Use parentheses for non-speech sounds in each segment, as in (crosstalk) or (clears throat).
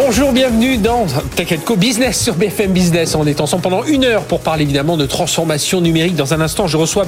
Bonjour, bienvenue dans Tech Business sur BFM Business. On est ensemble pendant une heure pour parler évidemment de transformation numérique. Dans un instant, je reçois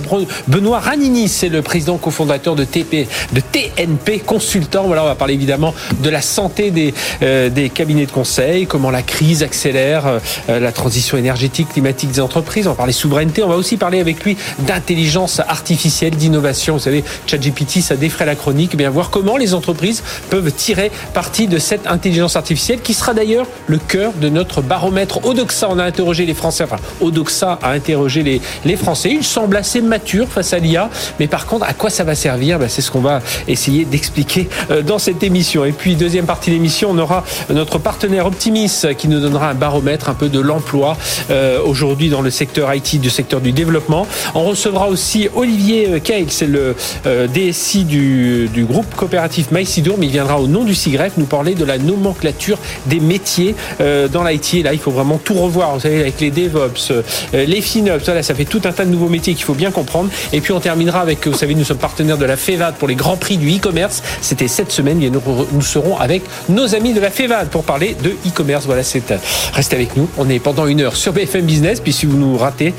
Benoît Ranini, c'est le président cofondateur de de TNP Consultant. Voilà, on va parler évidemment de la santé des, euh, cabinets de conseil, comment la crise accélère euh, la transition énergétique, climatique des entreprises. On va parler souveraineté. On va aussi parler avec lui d'intelligence artificielle, d'innovation. Vous savez, ChatGPT, ça défraie la chronique. Bien voir comment les entreprises peuvent tirer parti de cette intelligence artificielle qui sera d'ailleurs le cœur de notre baromètre Odoxa. On a interrogé les Français, enfin Odoxa a interrogé les, les Français. Ils semblent assez matures face à l'IA, mais par contre, à quoi ça va servir? Ben, C'est ce qu'on va essayer d'expliquer euh, dans cette émission. Et puis, deuxième partie de l'émission, on aura notre partenaire Optimis qui nous donnera un baromètre un peu de l'emploi euh, aujourd'hui dans le secteur IT, du secteur du développement. On recevra aussi Olivier Keil, c'est le euh, DSI du, du groupe coopératif Maïsidour, mais il viendra au nom du CIGREF nous parler de la nomenclature des métiers euh, dans l'IT. Et là, il faut vraiment tout revoir. Vous savez, avec les DevOps, euh, les FinOps, ça, ça fait tout un tas de nouveaux métiers qu'il faut bien comprendre. Et puis, on terminera avec, vous savez, nous sommes partenaires de la FEVAD pour les grands prix du e-commerce. C'était cette semaine. Et nous, serons avec nos amis de la FEVAD pour parler de e-commerce. Voilà, c'est, euh, restez avec nous. On est pendant une heure sur BFM Business. Puis, si vous nous ratez,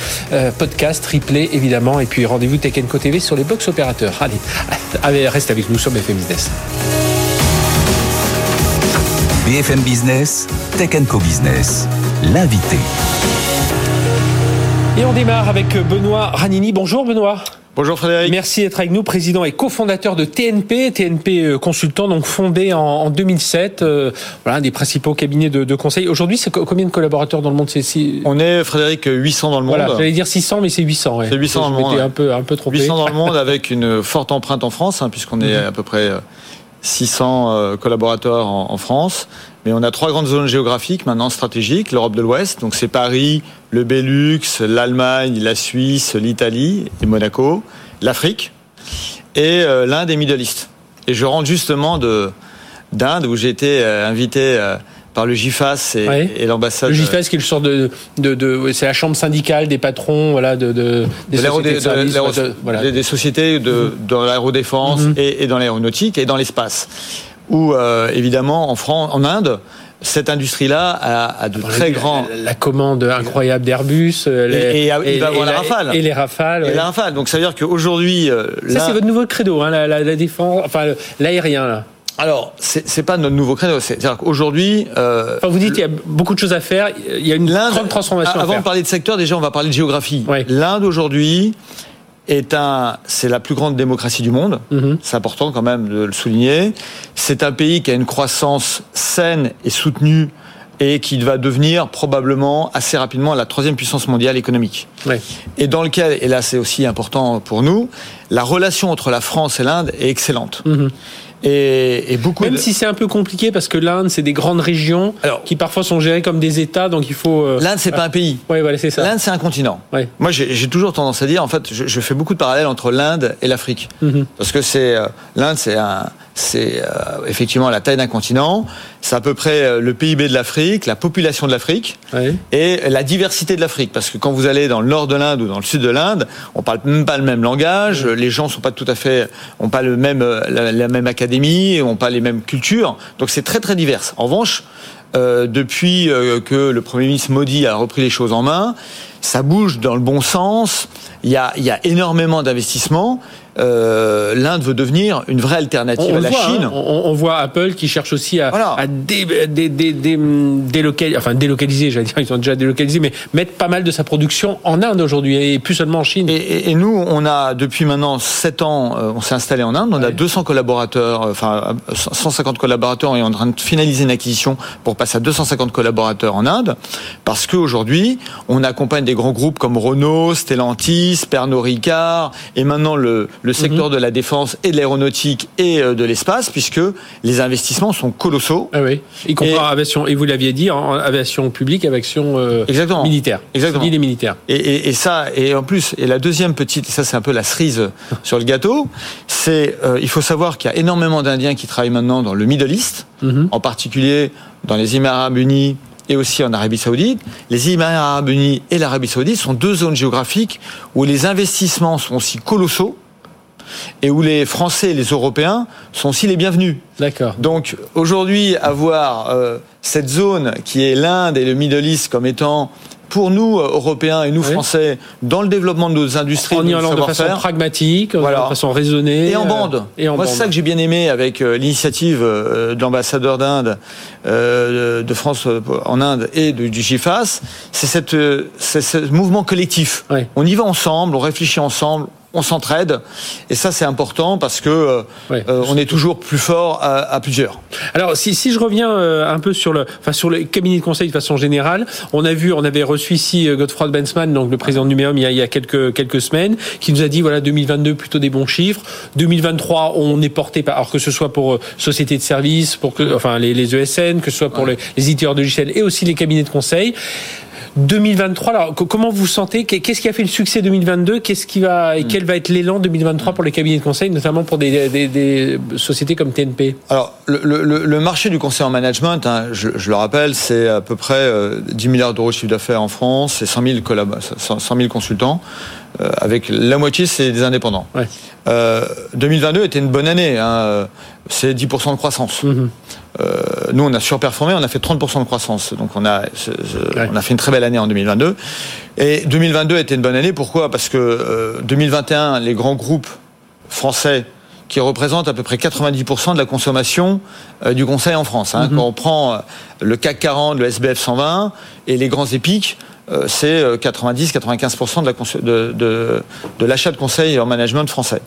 podcast, replay, évidemment. Et puis, rendez-vous Tech TV sur les box opérateurs. Allez, (laughs) allez, restez avec nous sur BFM Business. BFM Business, Tech Co Business, l'invité. Et on démarre avec Benoît Ranini. Bonjour Benoît. Bonjour Frédéric. Merci d'être avec nous, président et cofondateur de TNP, TNP euh, Consultant, donc fondé en, 2007, euh, voilà, un des principaux cabinets de, conseil. Aujourd'hui, c'est combien de collaborateurs dans le monde? C'est, On est, Frédéric, 800 dans le monde. Voilà, j'allais dire 600, mais c'est 800. Ouais. C'est 800 dans le monde. un peu, un peu trop 800 dans le monde (laughs) avec une forte empreinte en France, hein, puisqu'on est mhm. à peu près 600 euh, collaborateurs en, France. Mais on a trois grandes zones géographiques maintenant stratégiques. L'Europe de l'Ouest, donc c'est Paris, le Benelux, l'Allemagne, la Suisse, l'Italie et Monaco, l'Afrique et euh, l'Inde et Middle East. Et je rentre justement de d'Inde où j'ai été euh, invité par le GIFAS et, l'ambassade. Le GIFAS qui est le sort de, de, de c'est la chambre syndicale des patrons, voilà, de, de des, sociétés de voilà. des, sociétés de, dans l'aérodéfense mm-hmm. et, et, dans l'aéronautique et dans l'espace. Où euh, évidemment en France, en Inde, cette industrie-là a, a de très grands. La, commande incroyable d'Airbus. Euh, et, et, la Rafale. Et les Rafales. Et la Rafale. Donc ça veut dire qu'aujourd'hui. Euh, ça, c'est votre nouveau credo, hein, la, la, la défense, enfin l'aérien, là. Alors, c'est pas notre nouveau créneau. C'est-à-dire qu'aujourd'hui, euh, vous dites qu'il y a beaucoup de choses à faire. Il y a une grande transformation. Avant de parler de secteur, déjà, on va parler de géographie. L'Inde aujourd'hui est un, c'est la plus grande démocratie du monde. Mhm. C'est important quand même de le souligner. C'est un pays qui a une croissance saine et soutenue et qui va devenir probablement assez rapidement la troisième puissance mondiale économique. Et dans lequel, et là c'est aussi important pour nous, la relation entre la France et l'Inde est excellente. Mhm. Et, beaucoup Même si c'est un peu compliqué parce que l'Inde, c'est des grandes régions qui parfois sont gérées comme des États, donc il faut. Euh, L'Inde, c'est pas un pays. Oui, voilà, c'est ça. L'Inde, c'est un continent. Moi, j'ai toujours tendance à dire, en fait, je, fais beaucoup de parallèles entre l'Inde et l'Afrique, mhm. parce que c'est euh, l'Inde, c'est un c'est euh, effectivement la taille d'un continent, c'est à peu près euh, le PIB de l'Afrique, la population de l'Afrique et la diversité de l'Afrique. Parce que quand vous allez dans le nord de l'Inde ou dans le sud de l'Inde, on parle même pas le même langage, les gens sont pas tout à fait, ont pas le même euh, la, même académie, ont pas les mêmes cultures, donc c'est très très divers. En revanche, depuis que le Premier ministre Modi a repris les choses en main, ça bouge dans le bon sens. Il y a, il y a énormément d'investissements euh, l'Inde veut devenir une vraie alternative à la Chine. Hein. on, voit Apple qui cherche aussi à, à délocaliser, enfin délocaliser, j'allais dire, ils sont déjà délocalisés, mais mettre pas mal de sa production en Inde aujourd'hui et plus seulement en Chine. Et, nous, on a depuis maintenant 7 ans, euh, on s'est installé en Inde, on a 200 collaborateurs, euh, enfin 150 collaborateurs et on est en train de finaliser une acquisition pour passer à 250 collaborateurs en Inde, parce qu'aujourd'hui, on accompagne des grands groupes comme Renault, Stellantis, Pernod Ricard et maintenant le le secteur mhm. de la défense et de l'aéronautique et euh, de l'espace, puisque les investissements sont colossaux. Ah oui, y compris aviation, et vous l'aviez dit, en aviation publique, aviation euh, Exactement. militaire. Exactement. Et, et, ça, et en plus, et la deuxième petite, ça c'est un peu la cerise (laughs) sur le gâteau, c'est, euh, il faut savoir qu'il y a énormément d'Indiens qui travaillent maintenant dans le Middle East, mhm. en particulier dans les Émirats Arabes Unis, et aussi en Arabie Saoudite. Les Émirats Arabes Unis et l'Arabie Saoudite sont deux zones géographiques où les investissements sont aussi colossaux et où les Français et les Européens sont aussi les bienvenus. D'accord. Donc aujourd'hui, avoir euh, cette zone qui est l'Inde et le Middle East comme étant pour nous, euh, Européens et nous, Français, dans le développement de nos industries, en y allant de façon pragmatique, de façon raisonnée. Et en bande. Euh, et en Moi, c'est ça que j'ai bien aimé avec l'initiative de l'ambassadeur d'Inde, de France en Inde et du GIFAS, c'est ce mouvement collectif. On y va ensemble, on réfléchit ensemble, on s'entraide. Et ça c'est important parce que euh, euh, on est toujours plus fort à, plusieurs. Alors si, si je reviens euh, un peu sur le enfin sur les cabinets de conseil de façon générale, on a vu on avait reçu ici Godefroy Bensman donc le président de Numéum il y a, il y a quelques quelques semaines qui nous a dit voilà 2022 plutôt des bons chiffres, 2023 on est porté par alors que ce soit pour sociétés de services, pour que enfin les, les ESN, que ce soit pour les, les éditeurs de logiciels et aussi les cabinets de conseil 2023, alors comment vous sentez? Qu'est-ce qui a fait le succès 2022 Qu'est-ce qui va et quel va être l'élan 2023 pour les cabinets de conseil, notamment pour des, sociétés comme TNP Alors le, marché du conseil en management, hein, je, le rappelle, c'est à peu près 10 euh, milliards d'euros de chiffre d'affaires en France, et 100 000, 100 000 consultants. Euh, avec la moitié, c'est des indépendants. 2022 euh, était une bonne année. Hein, c'est 10% de croissance. Mhm. Euh, nous, on a surperformé, on a fait 30% de croissance. Donc, on a, on a fait une très belle année en 2022. Et 2022 était une bonne année. Pourquoi? Parce que 2021, les grands groupes français qui représentent à peu près 90% de la consommation du conseil en France. Hein. Mhm. Quand on prend le CAC 40, le SBF 120 et les grands épiques, euh, c'est 90-95% euh, de, l'achat de conseils en management français.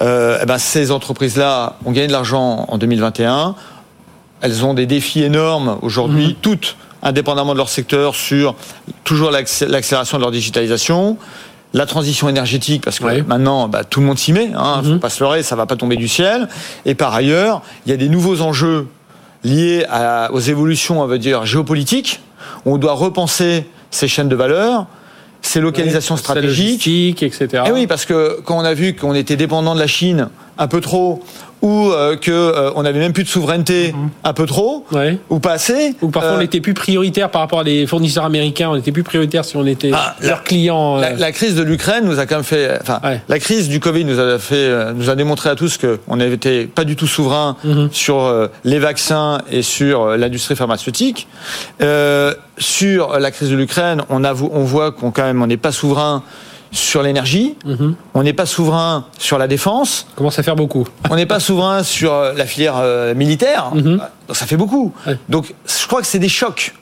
Euh, eh ben, ces entreprises-là ont gagné de l'argent en 2021. Elles ont des défis énormes aujourd'hui, mhm. toutes indépendamment de leur secteur, sur toujours l'accélération de leur digitalisation, la transition énergétique, parce que maintenant, bah, tout le monde s'y met, hein, faut mhm. pas se leurrer, ça va pas tomber du ciel. Et par ailleurs, il y a des nouveaux enjeux liés aux évolutions, on va dire, géopolitiques. On doit repenser ces chaînes de valeur, ces localisations stratégiques, etc. Et eh oui, parce que quand on a vu qu'on était dépendant de la Chine un peu trop, ou euh, que euh, on avait même plus de souveraineté mhm. un peu trop ou pas assez ou parfois on euh, était plus prioritaire par rapport à des fournisseurs américains on était plus prioritaire si on était ah, leur client la, crise de l'Ukraine nous a quand même fait enfin la crise du Covid nous a fait nous a démontré à tous que on n'était pas du tout souverain mhm. sur les vaccins et sur l'industrie pharmaceutique sur la crise de l'Ukraine on on voit qu'on quand même on n'est pas souverain sur l'énergie, mhm. on n'est pas souverain sur la défense. Commence à faire beaucoup. (laughs) on n'est pas souverain sur euh, la filière euh, militaire. Mhm. ça fait beaucoup. Donc je crois que c'est des chocs.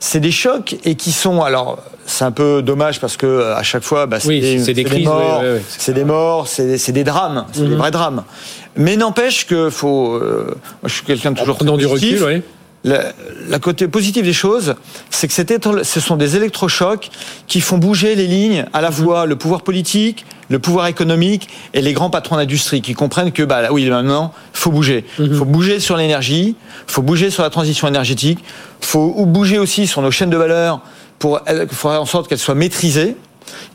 C'est des chocs et qui sont alors c'est un peu dommage parce que à chaque fois bah, c'est des, morts, c'est des morts, c'est des drames, c'est des mhm. vrais drames. Mais n'empêche que faut. Euh, moi, je suis quelqu'un de toujours en prenant du recul, la, côté positif des choses, c'est que ce sont des électrochocs qui font bouger les lignes, à la fois le pouvoir politique, le pouvoir économique et les grands patrons d'industrie qui comprennent que bah oui maintenant faut bouger, il mhm. faut bouger sur l'énergie, faut bouger sur la transition énergétique, faut bouger aussi sur nos chaînes de valeur pour faire en sorte qu'elles soient maîtrisées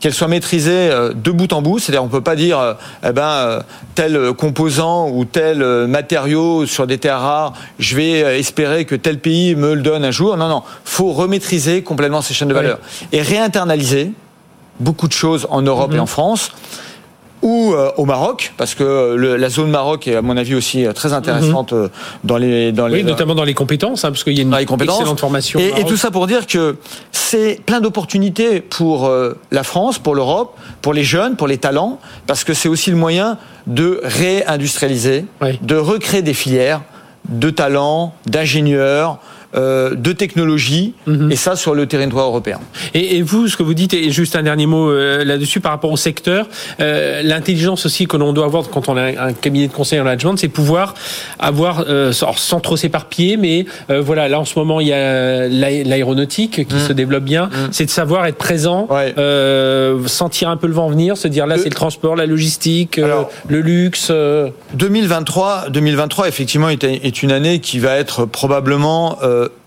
qu'elle soit maîtrisée euh, de bout en bout. C'est-à-dire, on peut pas dire, euh, eh ben, euh, tel composant ou tel matériau sur des terres rares, je vais espérer que tel pays me le donne un jour. Non, non, faut remaîtriser complètement ces chaînes de valeur et réinternaliser beaucoup de choses en Europe et mhm. en France ou euh, au Maroc, parce que la zone Maroc est à mon avis aussi euh, très intéressante mhm. euh, dans les dans les oui, notamment dans les compétences, hein, parce qu'il y a une excellente formation. Et, et, tout ça pour dire que c'est plein d'opportunités pour la France, pour l'Europe, pour les jeunes, pour les talents, parce que c'est aussi le moyen de réindustrialiser, de recréer des filières de talents, d'ingénieurs, euh, de technologie, mhm. et ça sur le territoire européen. Et, vous, ce que vous dites, et juste un dernier mot euh, là-dessus par rapport au secteur, euh, l'intelligence aussi que l'on doit avoir quand on a un, cabinet de conseil en management, c'est pouvoir avoir, sans trop s'éparpiller, mais voilà, là en ce moment il y a l'aéronautique qui mhm. se développe bien, mhm. c'est de savoir être présent, sentir un peu le vent venir, se dire là c'est le transport, la logistique, le luxe. 2023, 2023 effectivement est, est, une année qui va être probablement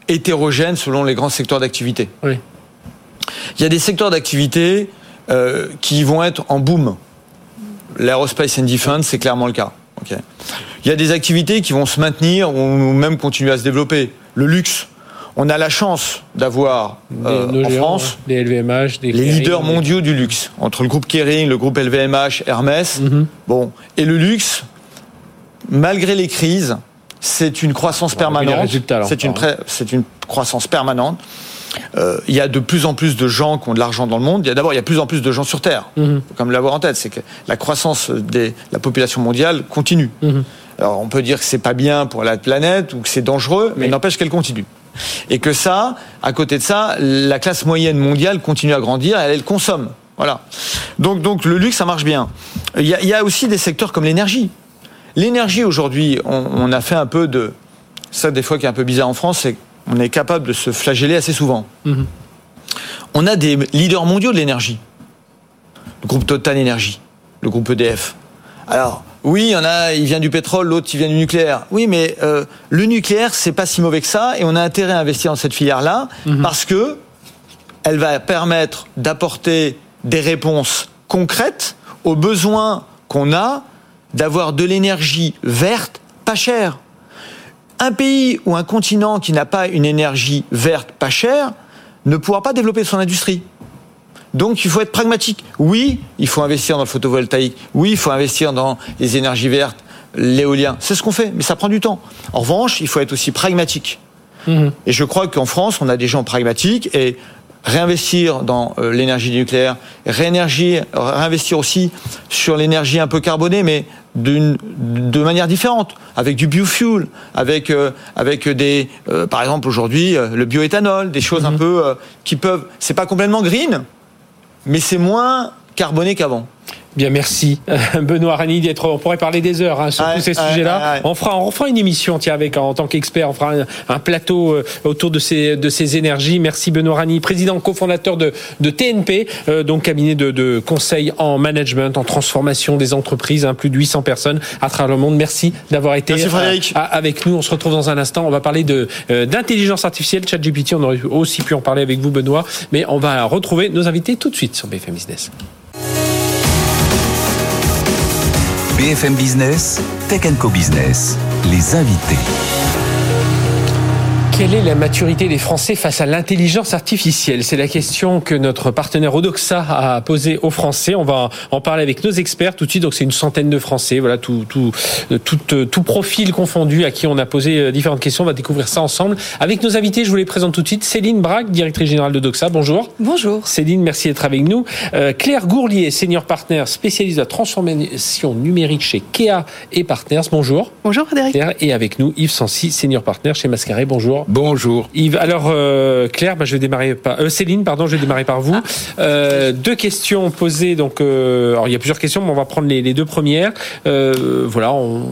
hétérogène selon les grands secteurs d'activité. Oui. Il y a des secteurs d'activité euh, qui vont être en boom. L'aerospace and defense, c'est clairement le cas. Il y a des activités qui vont se maintenir ou même continuer à se développer. Le luxe. on a la chance d'avoir euh, en France des LVMH, des les leaders mondiaux du luxe, entre le groupe Kering, le groupe LVMH, Hermès. Mhm. Bon, et le luxe, malgré les crises, c'est une croissance permanente. C'est une, une croissance permanente. Euh, il y a de plus en plus de gens qui ont de l'argent dans le monde. Il y a d'abord, il y a de plus en plus de gens sur Terre. Mhm. faut comme l'avoir en tête, c'est que la croissance de la population mondiale continue. Mhm. Alors, on peut dire que c'est pas bien pour la planète ou que c'est dangereux, mais Oui. n'empêche qu'elle continue. Et que ça, à côté de ça, la classe moyenne mondiale continue à grandir, et elle, elle consomme. Voilà. Donc, donc le luxe, ça marche bien. Il y a, il y a aussi des secteurs comme l'énergie. L'énergie aujourd'hui, on, on a fait un peu de ça des fois qui est un peu bizarre en France, c'est qu'on est capable de se flageller assez souvent. Mhm. On a des leaders mondiaux de l'énergie. Le groupe Total Énergie, le groupe EDF. Alors, oui, il y en a, il vient du pétrole, l'autre, il vient du nucléaire. Oui, mais euh, le nucléaire, c'est pas si mauvais que ça, et on a intérêt à investir dans cette filière-là, parce que elle va permettre d'apporter des réponses concrètes aux besoins qu'on a d'avoir de l'énergie verte pas chère. Un pays ou un continent qui n'a pas une énergie verte pas chère ne pourra pas développer son industrie. Donc il faut être pragmatique. Oui, il faut investir dans le photovoltaïque. Oui, il faut investir dans les énergies vertes, l'éolien. C'est ce qu'on fait, mais ça prend du temps. En revanche, il faut être aussi pragmatique. Mhm. Et je crois qu'en France, on a des gens pragmatiques et réinvestir dans euh, l'énergie nucléaire, réénergie- réinvestir aussi sur l'énergie un peu carbonée, mais d'une de manière différente, avec du biofuel, avec euh, avec des, euh, par exemple aujourd'hui le bioéthanol, des choses un peu euh, qui peuvent, c'est pas complètement green, mais c'est moins carboné qu'avant. Bien, merci Benoît Rani d'être. On pourrait parler des heures hein, sur tous ces sujets-là. On fera, on fera une émission, tiens, avec en tant qu'expert, on fera un, un plateau euh, autour de ces de ces énergies. Merci Benoît Rani, président cofondateur de de TNP, euh, donc cabinet de, de conseil en management, en transformation des entreprises, hein, plus de 800 personnes à travers le monde. Merci d'avoir été Merci, euh, avec nous. On se retrouve dans un instant. On va parler de euh, d'intelligence artificielle, ChatGPT. On aurait aussi pu en parler avec vous, Benoît, mais on va retrouver nos invités tout de suite sur BFM Business. BFM Business, Tech Co Business, les invités. Quelle est la maturité des Français face à l'intelligence artificielle? C'est la question que notre partenaire Odoxa a posée aux Français. On va en parler avec nos experts tout de suite. Donc c'est une centaine de Français, voilà tout tout euh, tout, euh, tout profil confondu à qui on a posé euh, différentes questions. On va découvrir ça ensemble avec nos invités. Je vous les présente tout de suite. Céline Braque, directrice générale d'Odoxa. Bonjour. Bonjour. Céline, merci d'être avec nous. Euh, Claire Gourlier, senior partner spécialiste de la transformation numérique chez Kea et Partners. Bonjour. Bonjour Frédéric. Claire. Et avec nous, Yves Sancy, senior partner chez Mascaré. Bonjour. Bonjour. Yves, alors euh, Claire, bah, je vais démarrer par euh, Céline, pardon, je vais démarrer par vous. Euh, deux questions posées. Donc, euh, alors il y a plusieurs questions, mais on va prendre les, les deux premières. Euh, voilà, on-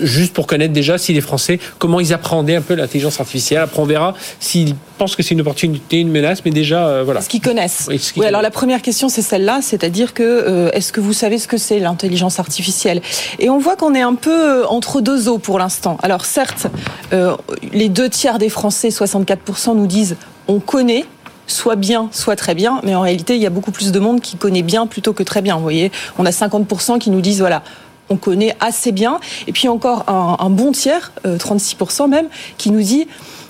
juste pour connaître déjà si les Français comment ils appréhendaient un peu l'intelligence artificielle. Après, on verra s'ils pensent que c'est une opportunité, une menace, mais déjà euh, voilà. Ce qu'ils connaissent. Oui, ce qu'ils Oui, alors la première question, c'est celle-là, c'est-à-dire que euh, est-ce que vous savez ce que c'est l'intelligence artificielle? Et on voit qu'on est un peu euh, entre deux eaux pour l'instant. Alors certes, euh, les deux tiers des Français, 64%, nous disent on connaît soit bien, soit très bien, mais en réalité, il y a beaucoup plus de monde qui connaît bien plutôt que très bien. Vous voyez, on a 50% qui nous disent voilà, on connaît assez bien, et puis encore un, un bon tiers, euh, 36% même, qui nous dit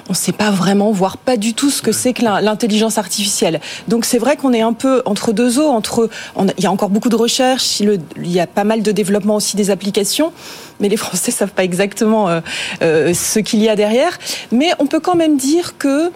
on ne sait pas vraiment, voire pas du tout ce que c'est que l'in- l'intelligence artificielle. Donc c'est vrai qu'on est un peu entre deux eaux. Entre, on il y a encore beaucoup de recherches, il y a pas mal de développement aussi des applications, mais les Français (laughs) savent pas exactement euh, euh, ce qu'il y a derrière. Mais on peut quand même dire que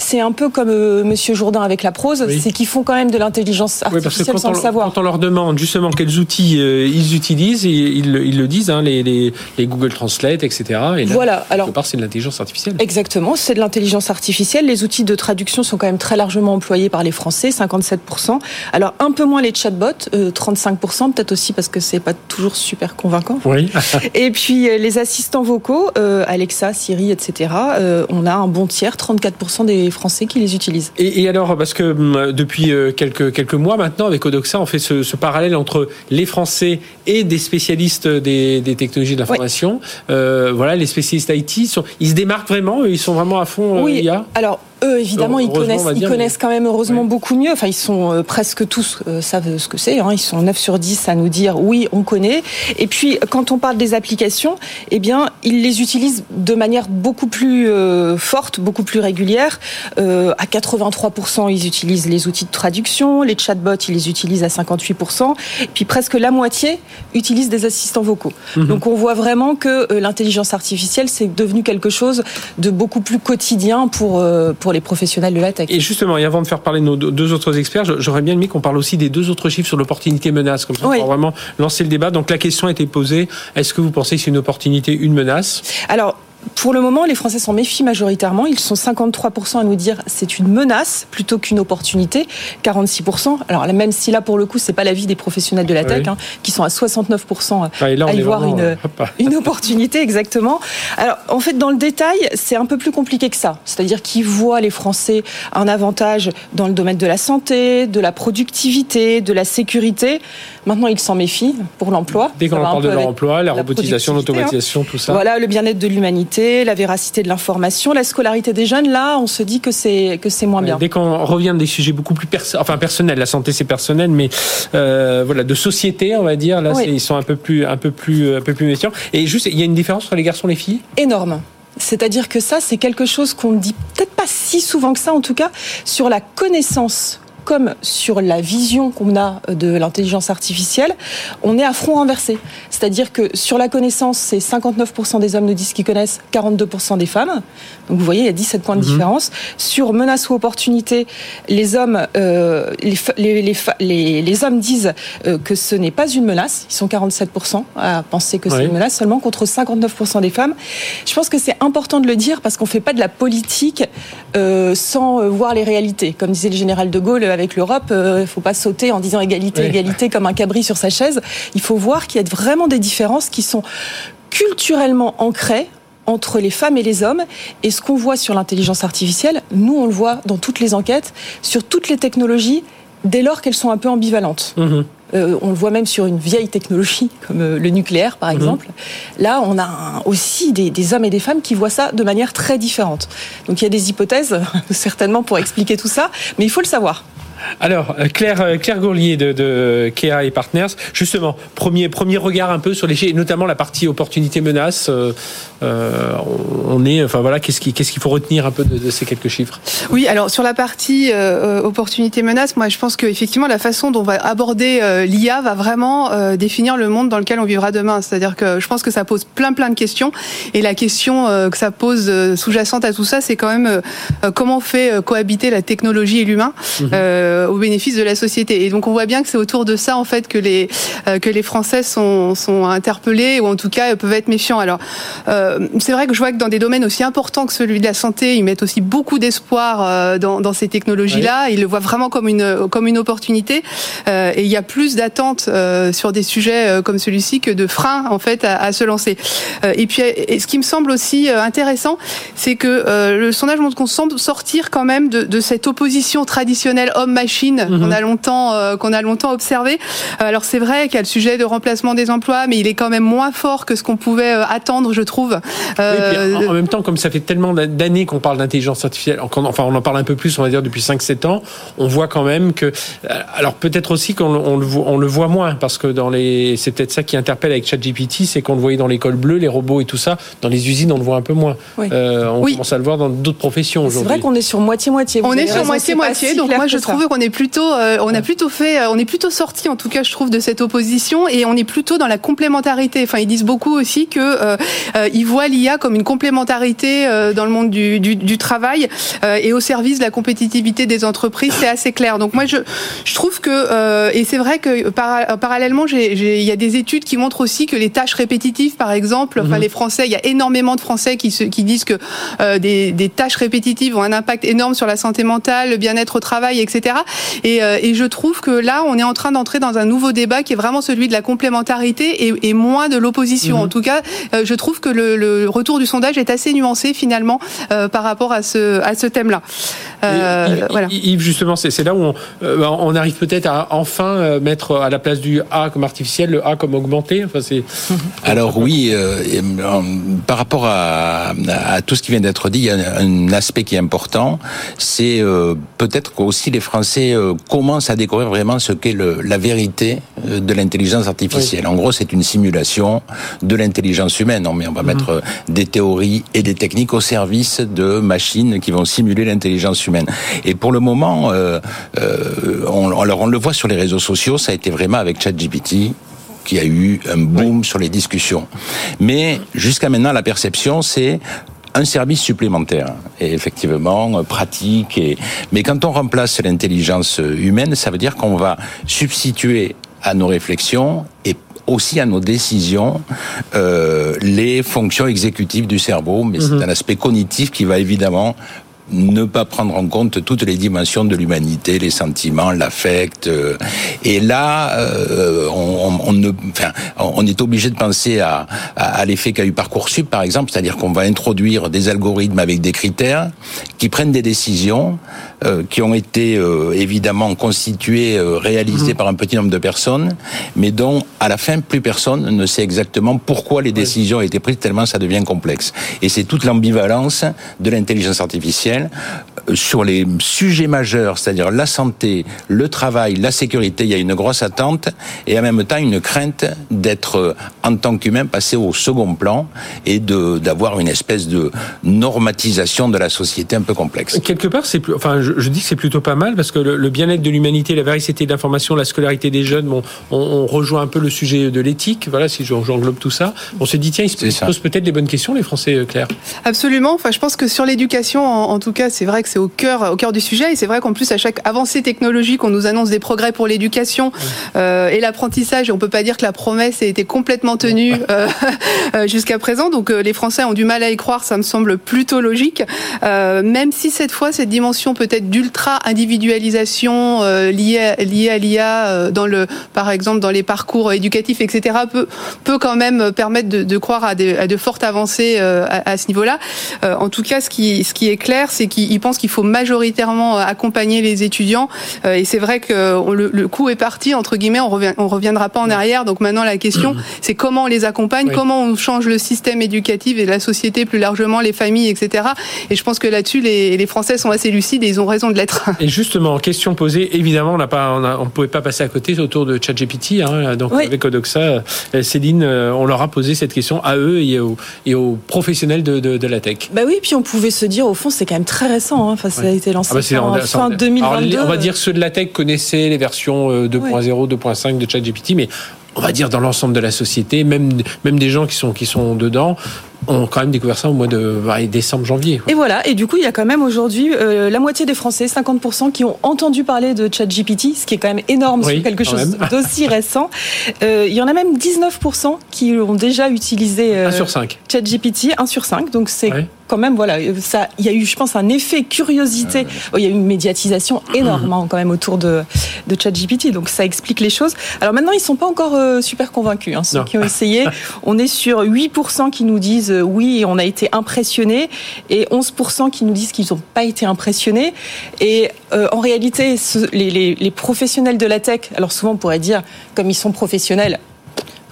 c'est un peu comme euh, Monsieur Jourdain avec la prose, Oui. c'est qu'ils font quand même de l'intelligence Oui, parce que artificielle sans on, le savoir. quand on leur demande justement quels outils euh, ils utilisent, ils, ils le- ils le disent, hein, les, les, les Google Translate, etc. Et là, Voilà. Alors quelque part, c'est de l'intelligence artificielle. Exactement, c'est de l'intelligence artificielle. Les outils de traduction sont quand même très largement employés par les Français, 57%. Alors un peu moins les chatbots, euh, 35%, peut-être aussi parce que c'est pas toujours super convaincant. Oui. (laughs) Et puis euh, les assistants vocaux, euh, Alexa, Siri, etc. euh, on a un bon tiers, 34% des Français qui les utilisent. Et, et alors, parce que hum, depuis euh, quelques, quelques mois maintenant, avec Odoxa, on fait ce, ce parallèle entre les Français et des spécialistes des, des technologies de l'information. Euh, voilà, les spécialistes IT, sont, ils se démarquent vraiment, ils sont vraiment à fond euh, Oui, IA. alors eux, évidemment, ils connaissent, ils connaissent quand même heureusement beaucoup mieux. Enfin, ils sont euh, presque tous euh, savent ce que c'est. Hein. Ils sont 9 sur 10 à nous dire oui, on connaît. Et puis, quand on parle des applications, eh bien, ils les utilisent de manière beaucoup plus euh, forte, beaucoup plus régulière. à 83%, ils utilisent les outils de traduction. Les chatbots, ils les utilisent à 58%. Et puis, presque la moitié utilisent des assistants vocaux. Mhm. Donc, on voit vraiment que l'intelligence artificielle, c'est devenu quelque chose de beaucoup plus quotidien pour, pour les professionnels de la tech. Et justement, et avant de faire parler nos deux autres experts, j'aurais bien aimé qu'on parle aussi des deux autres chiffres sur l'opportunité menace, comme ça pour vraiment lancer le débat. Donc la question a été posée est-ce que vous pensez que c'est une opportunité, une menace? Alors pour le moment, les Français s'en méfient majoritairement. Ils sont 53% à nous dire c'est une menace plutôt qu'une opportunité. 46%. Alors même si là, pour le coup, c'est pas l'avis des professionnels de la tech, hein, qui sont à 69% à, ah, y voir une, euh, une opportunité exactement. Alors en fait, dans le détail, c'est un peu plus compliqué que ça. C'est-à-dire qu'ils voient les Français un avantage dans le domaine de la santé, de la productivité, de la sécurité. Maintenant, ils s'en méfient pour l'emploi. Dès qu'on parle de l'emploi, la robotisation, l'automatisation, tout ça. Voilà, le bien-être de l'humanité, la véracité de l'information, la scolarité des jeunes. Là, on se dit que c'est que c'est moins bien. Dès qu'on revient des sujets beaucoup plus enfin personnels, la santé c'est personnel, mais euh, voilà de société, on va dire. Là, ils sont un peu plus un peu plus un peu plus méfiants. Et juste, il y a une différence entre les garçons et les filles? Énorme. C'est-à-dire que ça, c'est quelque chose qu'on ne dit peut-être pas si souvent que ça, en tout cas, sur la connaissance comme sur la vision qu'on a de l'intelligence artificielle, on est à front renversé. C'est-à-dire que sur la connaissance, c'est 59% des hommes nous disent qu'ils connaissent, 42% des femmes. Donc vous voyez, il y a 17 points de mhm. différence. Sur menace ou opportunité, les hommes, euh, les, les, les, hommes disent euh, que ce n'est pas une menace. Ils sont 47% à penser que c'est une menace seulement contre 59% des femmes. Je pense que c'est important de le dire parce qu'on ne fait pas de la politique euh, sans voir les réalités. Comme disait le général de Gaulle, avec l'Europe, il euh, ne faut pas sauter en disant égalité, égalité comme un cabri sur sa chaise. Il faut voir qu'il y a vraiment des différences qui sont culturellement ancrées entre les femmes et les hommes. Et ce qu'on voit sur l'intelligence artificielle, nous, on le voit dans toutes les enquêtes, sur toutes les technologies, dès lors qu'elles sont un peu ambivalentes. Mhm. Euh, on le voit même sur une vieille technologie comme euh, le nucléaire, par mhm. exemple. Là, on a aussi des, hommes et des femmes qui voient ça de manière très différente. Donc il y a des hypothèses, (laughs) certainement, pour expliquer tout ça, mais il faut le savoir. Alors, euh, Claire, euh, Claire Gourlier de, de Kea et Partners, justement, premier, premier regard un peu sur les chiffres, notamment la partie opportunité-menace. Euh, on est, enfin voilà, qu'est-ce qu'il qu'est-ce qu'il faut retenir un peu de, ces quelques chiffres? Oui, alors sur la partie opportunité-menace, moi je pense qu'effectivement la façon dont on va aborder l'IA va vraiment définir le monde dans lequel on vivra demain. C'est-à-dire que je pense que ça pose plein plein de questions et la question que ça pose sous-jacente à tout ça, c'est quand même comment on fait cohabiter la technologie et l'humain. Mhm. Euh, au bénéfice de la société. Et donc on voit bien que c'est autour de ça en fait que les euh, que les Français sont sont interpellés ou en tout cas peuvent être méfiants. Alors euh, c'est vrai que je vois que dans des domaines aussi importants que celui de la santé, ils mettent aussi beaucoup d'espoir dans, dans ces technologies-là. Ils le voient vraiment comme une comme une opportunité. et il y a plus d'attentes sur des sujets comme celui-ci que de freins en fait à, à se lancer. et puis et ce qui me semble aussi intéressant, c'est que le sondage montre qu'on semble sortir quand même de, de cette opposition traditionnelle homme machine qu'on mhm. a longtemps euh, qu'on a longtemps observé. Euh, alors c'est vrai qu'il y a le sujet de remplacement des emplois, mais il est quand même moins fort que ce qu'on pouvait euh, attendre, je trouve. en, même temps, comme ça fait tellement d'années qu'on parle d'intelligence artificielle, enfin on en parle un peu plus, on va dire depuis 5-7 ans, on voit quand même que, alors peut-être aussi qu'on on le, on le voit moins, parce que dans les, c'est peut-être ça qui interpelle avec ChatGPT, c'est qu'on le voyait dans l'école bleue, les robots et tout ça, dans les usines on le voit un peu moins. on commence à le voir dans d'autres professions aujourd'hui. C'est vrai qu'on est sur moitié-moitié. On est sur moitié-moitié, donc moi je trouve on est plutôt, euh, on a plutôt fait, euh, on est plutôt sorti en tout cas, je trouve, de cette opposition et on est plutôt dans la complémentarité. Enfin, ils disent beaucoup aussi que euh, ils voient l'IA comme une complémentarité dans le monde du, du, du travail et au service de la compétitivité des entreprises. C'est assez clair. Donc moi, je, je trouve que et c'est vrai que parallèlement, il y a des études qui montrent aussi que les tâches répétitives, par exemple, enfin mhm. les Français, il y a énormément de Français qui, se, qui disent que des, des tâches répétitives ont un impact énorme sur la santé mentale, le bien-être au travail, etc. Et, et je trouve que là, on est en train d'entrer dans un nouveau débat qui est vraiment celui de la complémentarité et, et moins de l'opposition. Mhm. En tout cas, je trouve que le, le, retour du sondage est assez nuancé finalement par rapport à ce, à ce thème-là. Euh, voilà. Yves, justement, c'est là où on, on arrive peut-être à enfin mettre à la place du A comme artificiel le A comme augmenté. Enfin, c'est. (laughs) Alors oui, par rapport à, à, tout ce qui vient d'être dit, il y a un aspect qui est important, c'est euh, peut-être qu'aussi les Français euh, commencent à découvrir vraiment ce qu'est la vérité euh, de l'intelligence artificielle. En gros, c'est une simulation de l'intelligence humaine. mais on va mhm. mettre des théories et des techniques au service de machines qui vont simuler l'intelligence humaine. Et pour le moment, on, on le voit sur les réseaux sociaux, ça a été vraiment avec ChatGPT qui a eu un boom sur les discussions. Mais jusqu'à maintenant, la perception, c'est un service supplémentaire et effectivement euh, pratique et mais quand on remplace l'intelligence humaine ça veut dire qu'on va substituer à nos réflexions et aussi à nos décisions euh, les fonctions exécutives du cerveau mais c'est mhm. un aspect cognitif qui va évidemment ne pas prendre en compte toutes les dimensions de l'humanité, les sentiments, l'affect. Euh, et là, euh, on, on, ne, enfin, on est obligé de penser à, à, l'effet qu'a eu Parcoursup, par exemple, c'est-à-dire qu'on va introduire des algorithmes avec des critères qui prennent des décisions euh, qui ont été évidemment constituées, réalisées mmh. par un petit nombre de personnes, mais dont à la fin plus personne ne sait exactement pourquoi les décisions ont été prises tellement ça devient complexe. Et c'est toute l'ambivalence de l'intelligence artificielle euh, sur les sujets majeurs, c'est-à-dire la santé, le travail, la sécurité, il y a une grosse attente et en même temps une crainte d'être euh, en tant qu'humain passé au second plan et de d'avoir une espèce de normatisation de la société un peu complexe. Quelque part, c'est plus, enfin, je, dis que c'est plutôt pas mal parce que le, bien-être de l'humanité, la vérité de l'information, la scolarité des jeunes, bon, on, rejoint un peu le sujet de l'éthique. Voilà, si j'englobe tout ça, on se dit tiens, ils se posent peut-être les bonnes questions, les Français, euh, Claire. Absolument. Enfin, je pense que sur l'éducation, en, en tout cas, c'est vrai que c'est au cœur, au cœur du sujet. Et c'est vrai qu'en plus, à chaque avancée technologique, on nous annonce des progrès pour l'éducation euh, et l'apprentissage. Et on peut pas dire que la promesse a été complètement tenue euh, (laughs) euh, jusqu'à présent. Donc, les Français ont du mal à y croire. Ça me semble plutôt logique. même si cette fois, cette dimension peut-être d'ultra individualisation liée, liée à l'IA dans le, par exemple, dans les parcours éducatifs, etc., peut, peut quand même permettre de, de croire à, des, à de fortes avancées à, à ce niveau-là. en tout cas, ce qui, ce qui est clair, c'est qu'il pense qu'il faut majoritairement euh, accompagner les étudiants. Euh, et c'est vrai que le, coup est parti entre guillemets. On revient, on reviendra pas en arrière. Donc maintenant la question, (clears throat) c'est comment on les accompagne, comment on change le système éducatif et la société plus largement, les familles, etc. Et je pense que là-dessus, les, les Français sont assez lucides et ils ont raison de l'être. Et justement, question posée, évidemment, on n'a pas, on, pouvait pas passer à côté autour de ChatGPT. Hein, donc avec Odoxa, euh, Céline, on leur a posé cette question à eux et aux, et aux professionnels de, de, de la tech. Bah oui, puis on pouvait se dire au fond, c'est quand même très récent Hein. Enfin, ça a été lancé ah bah, en fin 2022. on va dire ceux de la tech connaissaient les versions 2.0, euh, 2.5 de ChatGPT, mais on va dire dans l'ensemble de la société, même même des gens qui sont qui sont dedans ont quand même découvert ça au mois de décembre, janvier. Et voilà, et du coup, il y a quand même aujourd'hui euh, la moitié des Français, 50%, qui ont entendu parler de ChatGPT, ce qui est quand même énorme sur quelque chose (laughs) d'aussi récent. Euh, il y en a même 19% qui ont déjà utilisé euh, 1 sur 5. ChatGPT, 1 sur 5, donc c'est quand même, voilà, ça, il y a eu, je pense, un effet curiosité. Oh, il y a eu une médiatisation (clears throat) énorme hein, quand même autour de, de ChatGPT, donc ça explique les choses. Alors maintenant, ils sont pas encore super convaincus, hein, ceux qui ont essayé. (laughs) On est sur 8% qui nous disent euh, oui, on a été impressionnés, et 11% qui nous disent qu'ils n'ont pas été impressionnés. Et euh, en réalité, les, les, les professionnels de la tech, alors souvent on pourrait dire, comme ils sont professionnels,